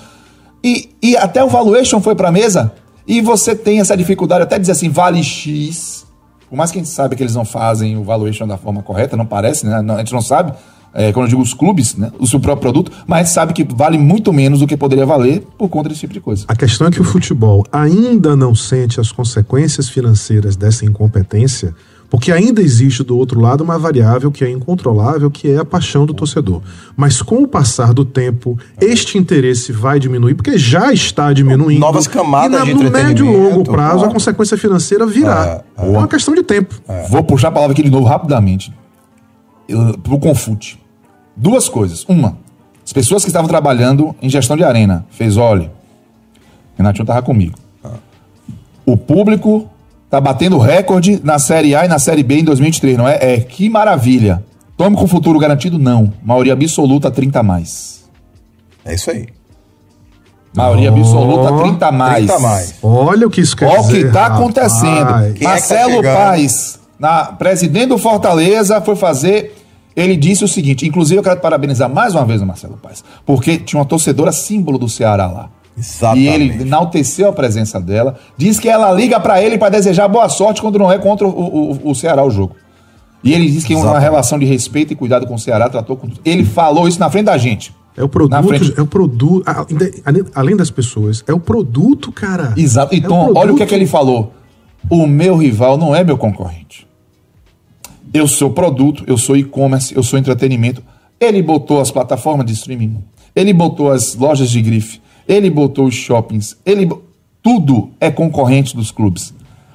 E, e até o valuation foi para a mesa, e você tem essa dificuldade até dizer assim, vale X. Por mais que a gente saiba que eles não fazem o valuation da forma correta, não parece, né? Não, A gente não sabe, é, quando eu digo os clubes, né? O seu próprio produto, mas sabe que vale muito menos do que poderia valer por conta desse tipo de coisa. A questão é que o futebol ainda não sente as consequências financeiras dessa incompetência, porque ainda existe do outro lado uma variável que é incontrolável, que é a paixão do torcedor. Mas com o passar do tempo, este interesse vai diminuir, porque já está diminuindo. Novas camadas e na, de no médio e longo prazo, claro. a consequência financeira virá. É, uma questão de tempo. Vou puxar a palavra aqui de novo rapidamente. Eu- Pro Confute. Duas coisas. Uma, as pessoas que estavam trabalhando em gestão de arena, fez olhe. Renatinho estava comigo. O público tá batendo recorde na Série A e na Série B em 2023, não é? É que maravilha. Tome com futuro garantido? Não. Maioria absoluta, 30 a mais. É isso aí. Maioria absoluta, 30 a mais. 30 a mais. Olha o que isso quer Olha o que dizer, está rapaz. acontecendo. Quem é que tá Marcelo chegando? Paes, na, presidente do Fortaleza, foi fazer. Ele disse o seguinte: inclusive eu quero parabenizar mais uma vez o Marcelo Paes, porque tinha uma torcedora símbolo do Ceará lá. Exatamente. E ele enalteceu a presença dela, diz que ela liga pra ele pra desejar boa sorte quando não é contra o, o- o Ceará o jogo. E ele disse que uma Exatamente. relação de respeito e cuidado com o Ceará tratou com. Ele falou isso na frente da gente. É o produto, frente- é o produto, além- das pessoas, é o produto, cara. Exato. É Então, olha o que, é que ele falou. O meu rival não é meu concorrente. Eu sou produto, eu sou e-commerce, eu sou entretenimento. Ele botou as plataformas de streaming, ele botou as lojas de grife, ele botou os shoppings, ele tudo é concorrente dos clubes.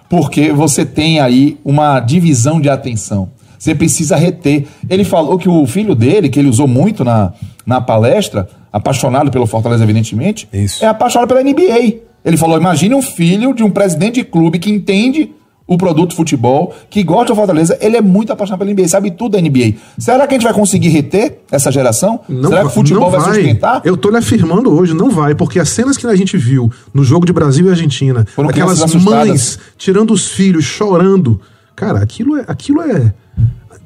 Porque você tem aí uma divisão de atenção. Você precisa reter. Ele falou que o filho dele, que ele usou muito na, na palestra, apaixonado pelo Fortaleza, evidentemente, Isso. é apaixonado pela NBA. Ele falou: imagine um filho de um presidente de clube que entende o produto futebol, que gosta do Fortaleza, ele é muito apaixonado pela NBA, sabe tudo da NBA. Será que a gente vai conseguir reter essa geração? Será que o futebol vai, sustentar? Eu tô lhe afirmando hoje, não vai, porque as cenas que a gente viu no jogo de Brasil e Argentina, Foram aquelas mães tirando os filhos, chorando, cara, aquilo é, aquilo é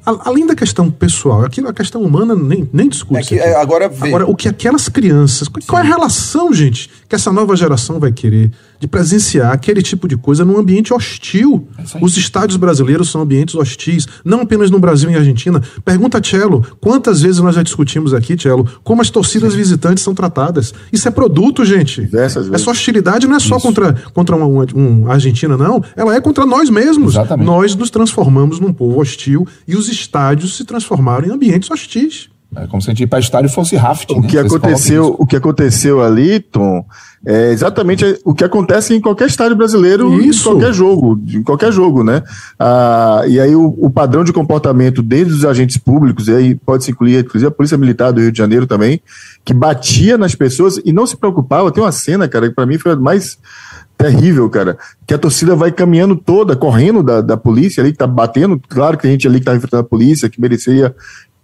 além da questão pessoal, aquilo a questão humana nem, nem discute. É que, é, agora. Agora, o que aquelas crianças, qual é a relação, gente, que essa nova geração vai querer de presenciar aquele tipo de coisa num ambiente hostil? isso aí. Os estádios brasileiros são ambientes hostis, não apenas no Brasil e Argentina. Pergunta, Cello, quantas vezes nós já discutimos aqui, Cello, como as torcidas visitantes são tratadas? Isso é produto, gente. Vezes. Essa hostilidade não é só contra, contra uma, uma, um Argentina, não. Ela é contra nós mesmos. Exatamente. Nós nos transformamos num povo hostil e os estádios se transformaram em ambientes hostis. É como se a gente ir para estádio fosse rafting. O né? que Vocês aconteceu, o que aconteceu ali, Tom, é exatamente o que acontece em qualquer estádio brasileiro, Isso. em qualquer jogo, em qualquer jogo, né? Ah, e aí o, o padrão de comportamento desde os agentes públicos, e aí pode se incluir, inclusive a Polícia Militar do Rio de Janeiro também, que batia nas pessoas e não se preocupava. Tem uma cena, cara, que pra mim foi a mais terrível, cara, que a torcida vai caminhando toda, correndo da, da polícia ali, que tá batendo, claro que tem gente ali que tá enfrentando a polícia, que merecia,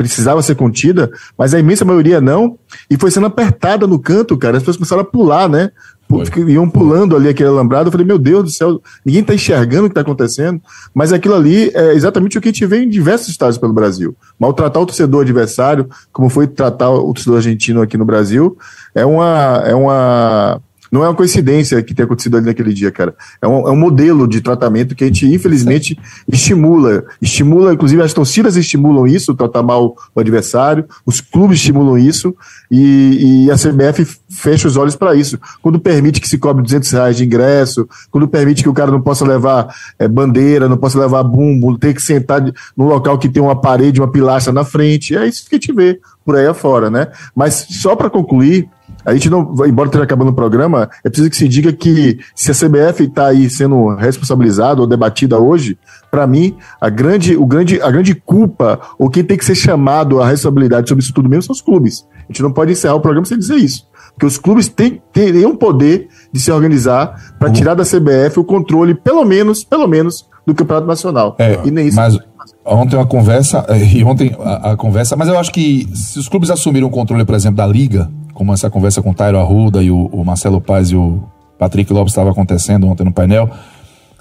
precisava ser contida, mas a imensa maioria não, e foi sendo apertada no canto, cara, as pessoas começaram a pular, né, Foi. Iam pulando ali aquele alambrado, eu falei, meu Deus do céu, ninguém tá enxergando o que tá acontecendo, mas aquilo ali é exatamente o que a gente vê em diversos estados pelo Brasil, maltratar o torcedor adversário, como foi tratar o torcedor argentino aqui no Brasil, é uma, é uma, não é uma coincidência que tenha acontecido ali naquele dia, cara. É um, é um modelo de tratamento que a gente, infelizmente, estimula. Estimula, inclusive, as torcidas estimulam isso, tratar mal o adversário, os clubes estimulam isso, e, e a CBF fecha os olhos para isso. Quando permite que se cobre 200 reais de ingresso, quando permite que o cara não possa levar eh, bandeira, não possa levar bumbo, ter que sentar num local que tem uma parede, uma pilastra na frente, é isso que a gente vê por aí afora, né? Mas só para concluir, a gente não, embora esteja acabando o programa, é preciso que se diga que se a CBF está aí sendo responsabilizada ou debatida hoje, para mim, a grande, o grande, a grande culpa, ou quem tem que ser chamado à responsabilidade sobre isso tudo mesmo são os clubes. A gente não pode encerrar o programa sem dizer isso. Porque os clubes têm, teriam poder de se organizar para tirar da CBF o controle, pelo menos, pelo menos, do Campeonato Nacional. É, e nem isso. mas ontem uma conversa, e ontem a, a conversa, mas eu acho que se os clubes assumiram o controle, por exemplo, da Liga, como essa conversa com o Tairo Arruda e o, o Marcelo Paz e o Patrick Lopes estava acontecendo ontem no painel,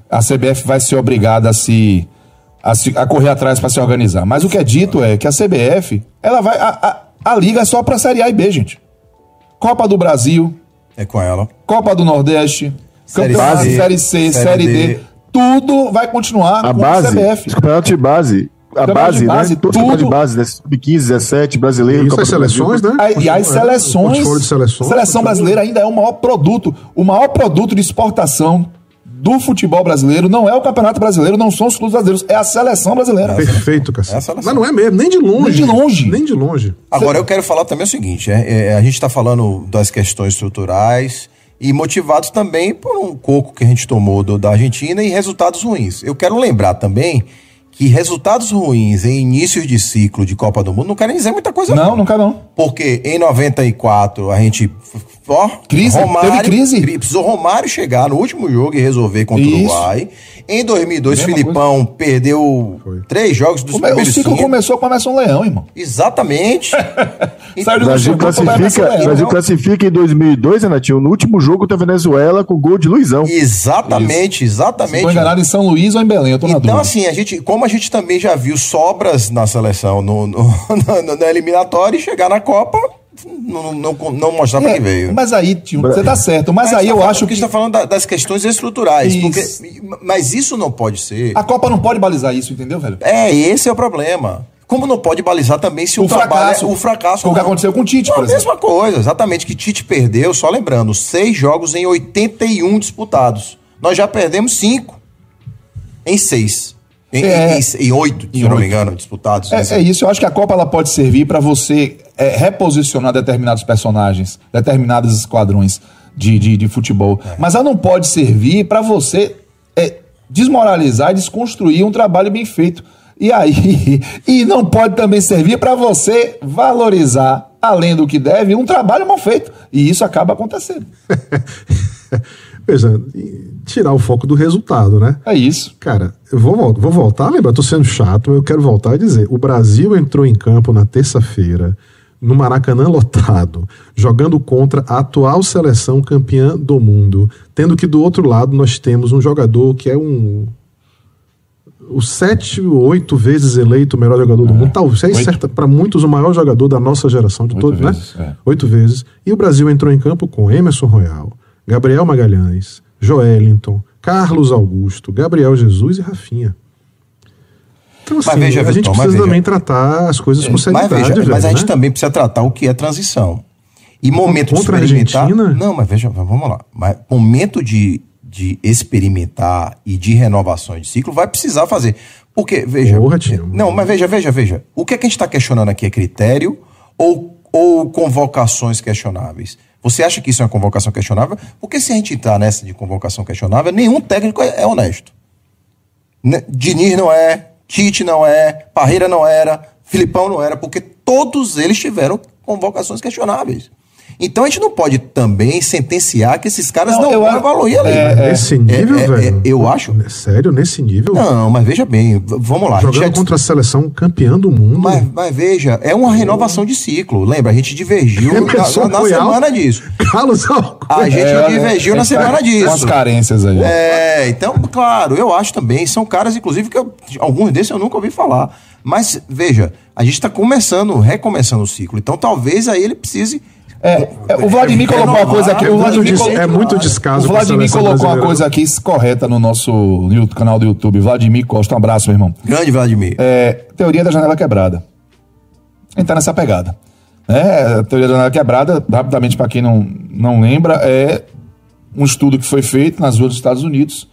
a CBF vai ser obrigada a se a, se- a correr atrás para se organizar. Mas o que é dito é que a CBF, ela vai a, a, a liga é só para série A e B, gente. Copa do Brasil, É com ela. Copa do Nordeste, Série Campeonato C, Série C, Série Série D. D, tudo vai continuar A com base, a CBF. os campeonatos de base, a base, de base, né? Tudo. de base, né? Sub-15, 17, brasileiro, Isso, as do Brasil. seleções, né? Aí- e as Continua- seleções, portfólio de seleções, seleção brasileira ainda é o maior produto, o maior produto de exportação do futebol brasileiro não é o Campeonato Brasileiro, não são os clubes brasileiros, é a seleção brasileira. Perfeito, Cassio. É. Mas não é mesmo, nem de longe. Nem de longe. Nem de longe. Agora eu quero falar também o seguinte: é, é, a gente está falando das questões estruturais e motivados também por um coco que a gente tomou do- da Argentina e resultados ruins. Eu quero lembrar também que resultados ruins em início de ciclo de Copa do Mundo não querem dizer muita coisa. Não, nunca não. Porque em 94 a gente Ó, Crise? Teve crise? Precisou Romário chegar no último jogo e resolver contra Isso. o Uruguai. Em 2002, Mesma Filipão perdeu três jogos dos Come- O primeiros ciclo cinco. começou com a Emerson Leão, irmão. Exatamente. Saiu O do Brasil classifica, Leão. o Brasil classifica em 2002, Renatinho, no último jogo contra a Venezuela com gol de Luizão. exatamente, Se exatamente. Estou enganado em São Luís ou em Belém, eu tô na Então, dúvida. assim, a gente, como a gente também já viu sobras na seleção no, no- na, na eliminatória e chegar na Copa, não, não, não mostrar pra É, quem veio. Mas aí, tio, você tá certo. Mas, Mas aí tá eu falando- acho que a gente tá falando da- das questões estruturais. Isso. porque- mas isso não pode ser. a Copa não pode balizar isso, entendeu, velho? É, esse é o problema. Como não pode balizar também se o, O trabalho fracasso. é o fracasso. O que não. aconteceu com o Tite, É por a exemplo. mesma coisa, exatamente, que Tite perdeu, só lembrando, seis jogos em 81 disputados. Nós já perdemos cinco em seis. Em, É. em- em oito, se Em eu não me engano, disputados. É, é isso, eu acho que a Copa ela pode servir para você é, reposicionar determinados personagens, determinados esquadrões de, de, de futebol. É. Mas ela não pode servir para você é, desmoralizar e desconstruir um trabalho bem feito. E aí, e não pode também servir para você valorizar, além do que deve, um trabalho mal feito. E isso acaba acontecendo. Veja, tirar o foco do resultado, né? É isso. Cara, eu vou, vou voltar, lembra? Tô sendo chato, mas eu quero voltar a dizer. O Brasil entrou em campo na terça-feira, no Maracanã lotado, jogando contra a atual seleção campeã do mundo, tendo que do outro lado nós temos um jogador que é um. O sete, oito vezes eleito o melhor jogador do mundo, talvez oito. certa para muitos o maior jogador da nossa geração de Oito todos, né? vezes, é. Oito vezes. E o Brasil entrou em campo com Emerson Royal, Gabriel Magalhães, Joelinton, Carlos Augusto, Gabriel Jesus e Rafinha. Então, assim, veja, a gente mas precisa veja. também tratar as coisas com Mas, seriedade, veja, velho, mas a gente né? também precisa tratar o que é transição. E momento Contra de experimentar. Não, mas veja, vamos lá. Mas momento de, de experimentar e de renovações de ciclo vai precisar fazer. Porque, veja. Porra, tio. Não, mas veja, veja, veja. O que, é que a gente está questionando aqui é critério ou, ou convocações questionáveis? Você acha que isso é uma convocação questionável? Porque se a gente está nessa de convocação questionável, nenhum técnico é, é honesto. Né? Diniz não é, Tite não é, Parreira não era, Filipão não era, porque todos eles tiveram convocações questionáveis. Então a gente não pode também sentenciar que esses caras Não, não, eu vão acho- evoluir ali. é, Nesse nível, é, é, velho. eu acho. Sério, nesse nível? Não, mas veja bem, vamos lá. a gente Jogando já- contra a seleção campeã do mundo. mas, mas veja, é uma renovação de ciclo. Lembra, a gente divergiu na, na- semana disso. Carlos. A gente É, divergiu na é, semana Com disso. as carências aí. É, então, claro, eu acho também. São caras, inclusive, que eu- alguns desses eu nunca ouvi falar. Mas, veja, a gente está começando, recomeçando o ciclo. Então, talvez aí ele precise. É, é, o Vladimir colocou uma coisa aqui. É O muito, Vladimir, colo- é muito descaso o Vladimir colocou uma brasileira. coisa aqui correta no nosso no canal do YouTube. Vladimir Costa, um abraço, meu irmão. Grande Vladimir. É, teoria da janela quebrada. Entrar nessa pegada. É, a teoria da janela quebrada, rapidamente para quem não, não lembra, é um estudo que foi feito nas ruas dos Estados Unidos.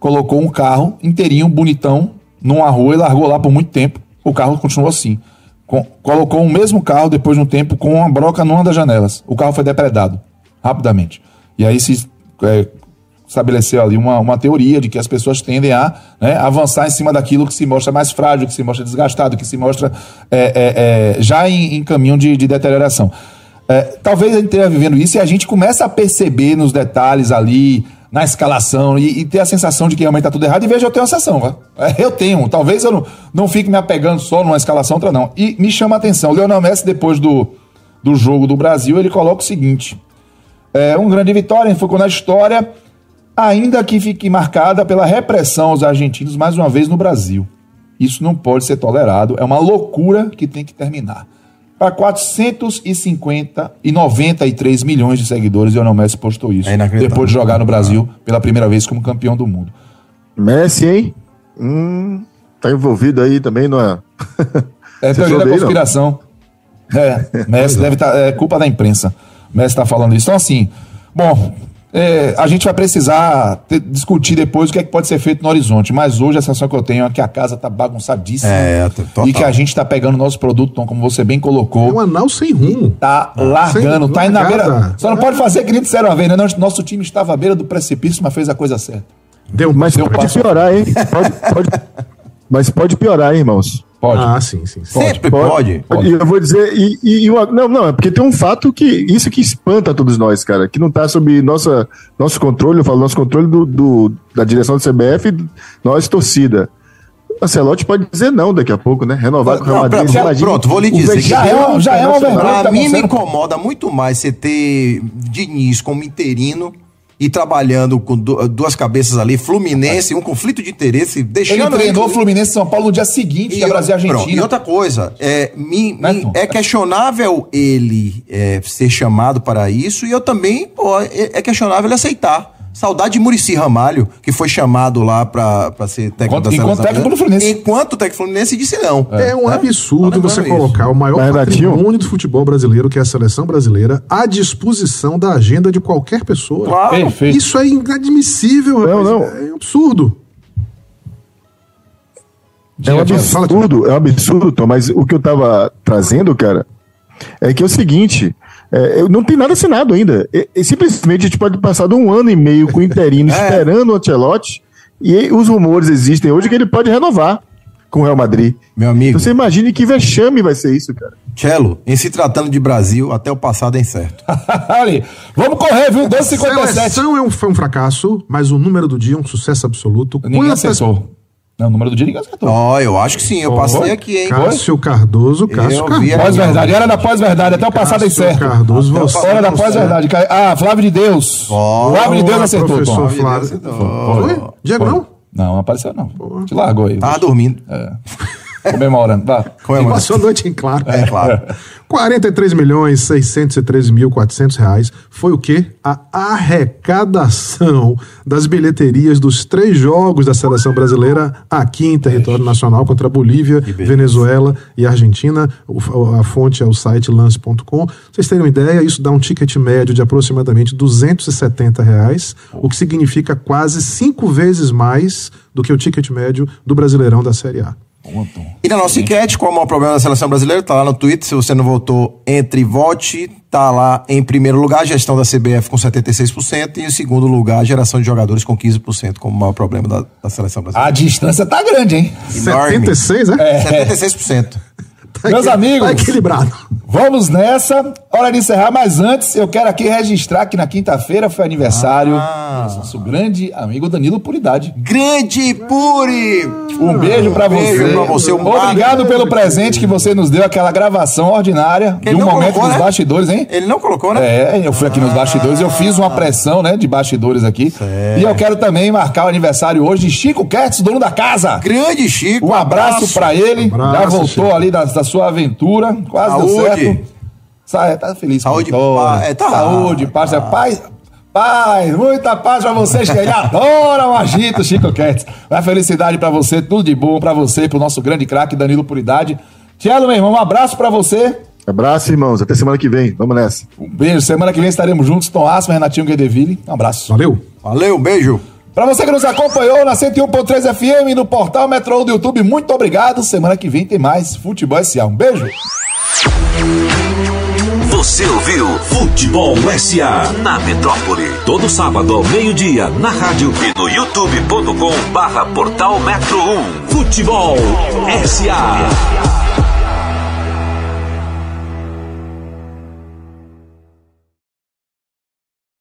Colocou um carro inteirinho, bonitão, numa rua e largou lá por muito tempo. O carro continuou assim. Com- colocou o mesmo carro depois de um tempo com uma broca numa das janelas. O carro foi depredado rapidamente. E aí se é, estabeleceu ali uma, uma teoria de que as pessoas tendem a né, avançar em cima daquilo que se mostra mais frágil, que se mostra desgastado, que se mostra é, é, é, já em, em caminho de, de deterioração. É, talvez a gente esteja vivendo isso e a gente começa a perceber nos detalhes ali, na escalação, e, e ter a sensação de que realmente está tudo errado. E veja, eu tenho a sensação, vá. É, eu tenho. Talvez eu não, não fique me apegando só numa escalação, outra não. E me chama a atenção. O Leonel Messi, depois do, do jogo do Brasil, ele coloca o seguinte: é, um grande vitória, ficou na história, ainda que fique marcada pela repressão aos argentinos mais uma vez no Brasil. Isso não pode ser tolerado, é uma loucura que tem que terminar. Para 450 e 93 milhões de seguidores, Lionel Messi postou isso. É depois de jogar no Brasil pela primeira vez como campeão do mundo. Messi, hein? Hum, tá envolvido aí também, não é? É teoria da não? conspiração. É, Messi deve estar. é culpa da imprensa. Messi está falando isso. Então, assim, bom, é, a gente vai precisar ter- discutir depois o que é que pode ser feito no horizonte. Mas hoje a sensação que eu tenho é que a casa está bagunçadíssima. É, t- total. E que a gente está pegando o nosso produto, Tom, como você bem É colocou. um anal sem rumo. Tá largando, Sem tá indo na beira. Só não pode fazer que nem disseram uma vez, né? Nosso time estava à beira do precipício, mas fez a coisa certa. Deu, Mas Deu pode passo. piorar, hein? Pode, pode- mas pode piorar, hein, irmãos? Pode. Ah, sim, sim. sim. Sempre pode. E eu vou dizer, e, e- e não, não, é porque tem um fato que isso que espanta todos nós, cara, que não tá sob nossa, nosso controle, eu falo nosso controle do, do- da direção do CBF, nós torcida. O Ancelotti pode dizer não daqui a pouco, né? Renovar com o Real Madrid. imagina pronto, vou lhe dizer já é já é uma vergonha. Pra tá mim, me acontecendo? incomoda muito mais você ter Diniz como interino e trabalhando com du- duas cabeças ali, Fluminense, um conflito de interesse, Ele deixando... treinou o Fluminense São Paulo no dia seguinte, que é Brasil e pronto, Argentina. e outra coisa, é, me- me- Tom? é questionável ele é, ser chamado para isso e eu também, pô, é, é questionável ele aceitar. Saudade de Murici Ramalho, que foi chamado lá pra, pra ser técnico Enquanto- da enquanto seleção técnico do brasileira. Fluminense. Enquanto o técnico Fluminense disse não. É um Né? absurdo você lembrando colocar o maior patrimônio do futebol brasileiro, que é a seleção brasileira, à disposição da agenda de qualquer pessoa. Claro. Perfeito. Isso é inadmissível, Não, rapaz. não. É um absurdo. É um absurdo, é um absurdo, Tom, mas o que eu tava trazendo, cara, é que é o seguinte, é, eu- não tem nada assinado ainda. E, e simplesmente a gente pode passar de um ano e meio com o interino É. esperando o Ancelotti, e os rumores existem hoje que ele pode renovar com o Real Madrid. Meu amigo. Então você imagine que vexame vai ser isso, cara. Cello, em se tratando de Brasil, até o passado é incerto. Ali. Vamos correr, viu? 12,57. Seleção é um, foi um fracasso, mas o número do dia é um sucesso absoluto. Ninguém Quantas- acertou. Não, o número do dia ninguém acertou. Ó, eu acho que sim, eu passei aqui, hein? Cássio Cardoso, Cássio Cardoso. Pós-verdade, era da pós-verdade, até o passado é Cássio incerto. Cardoso, você. Hora da você. pós-verdade. Ah, Flávio de Deus. Ó, Flávio de Deus acertou, professor Tom. Flávio. Foi? Diego, não? Não, não apareceu não. Te largou aí. Tava dormindo. Comemorando. Vá. Comemorando. Passou a noite em claro. É, claro. 43 milhões 613 mil 400 reais foi o quê? A arrecadação das bilheterias dos três jogos da seleção brasileira aqui em território nacional contra Bolívia, Venezuela e Argentina. O- a fonte é o site lance.com. Vocês terem uma ideia, isso dá um ticket médio de aproximadamente 270 reais, o que significa quase cinco vezes mais do que o ticket médio do Brasileirão da Série A. E na nossa enquete, qual é o maior problema da seleção brasileira? Tá lá no Twitter. Se você não votou, entre e vote. Tá lá em primeiro lugar a gestão da CBF com 76%. E em segundo lugar, a geração de jogadores com 15% como o maior problema da, da seleção brasileira. A distância tá grande, hein? Enorme. 76, é? 76%. Meus amigos. Tá equilibrado. Vamos nessa. Hora de encerrar, mas antes eu quero aqui registrar que na quinta-feira foi aniversário Ah. do nosso grande amigo Danilo Puridade. Grande Puri! Um beijo pra você. Beijo pra você, um Obrigado pelo presente que você nos deu, aquela gravação ordinária Ele de um momento colocou, dos né? bastidores, hein? Ele não colocou, né? É, eu fui aqui nos bastidores, eu fiz uma pressão, né, de bastidores aqui. E eu quero também marcar o aniversário hoje de Chico Kertz, dono da casa. Grande Chico. Um abraço pra ele. Abraço, Já voltou Chico. ali da, da sua aventura. Quase deu Saúde. certo. Sa- Tá feliz Saúde, vitória. pa- é, tá. Saúde, paz. é Paz, paz, muita paz pra vocês que ele adora o agito, Chico Kertz. Uma felicidade pra você, tudo de bom pra você, pro nosso grande craque Danilo Puridade. Tielo, meu irmão, um abraço pra você. Abraço, irmãos. Até semana que vem. Vamos nessa. Um beijo. Semana que vem estaremos juntos. Tom Asma, Renatinho Guedeville. Um abraço. Valeu. Valeu, beijo. Pra você que nos acompanhou na 101.3 FM e no portal Metro do YouTube, muito obrigado. Semana que vem tem mais Futebol S.A. Um beijo. Você ouviu Futebol SA na Metrópole. Todo sábado ao meio-dia na rádio e no youtube.com barra portal Metro 1. Futebol SA.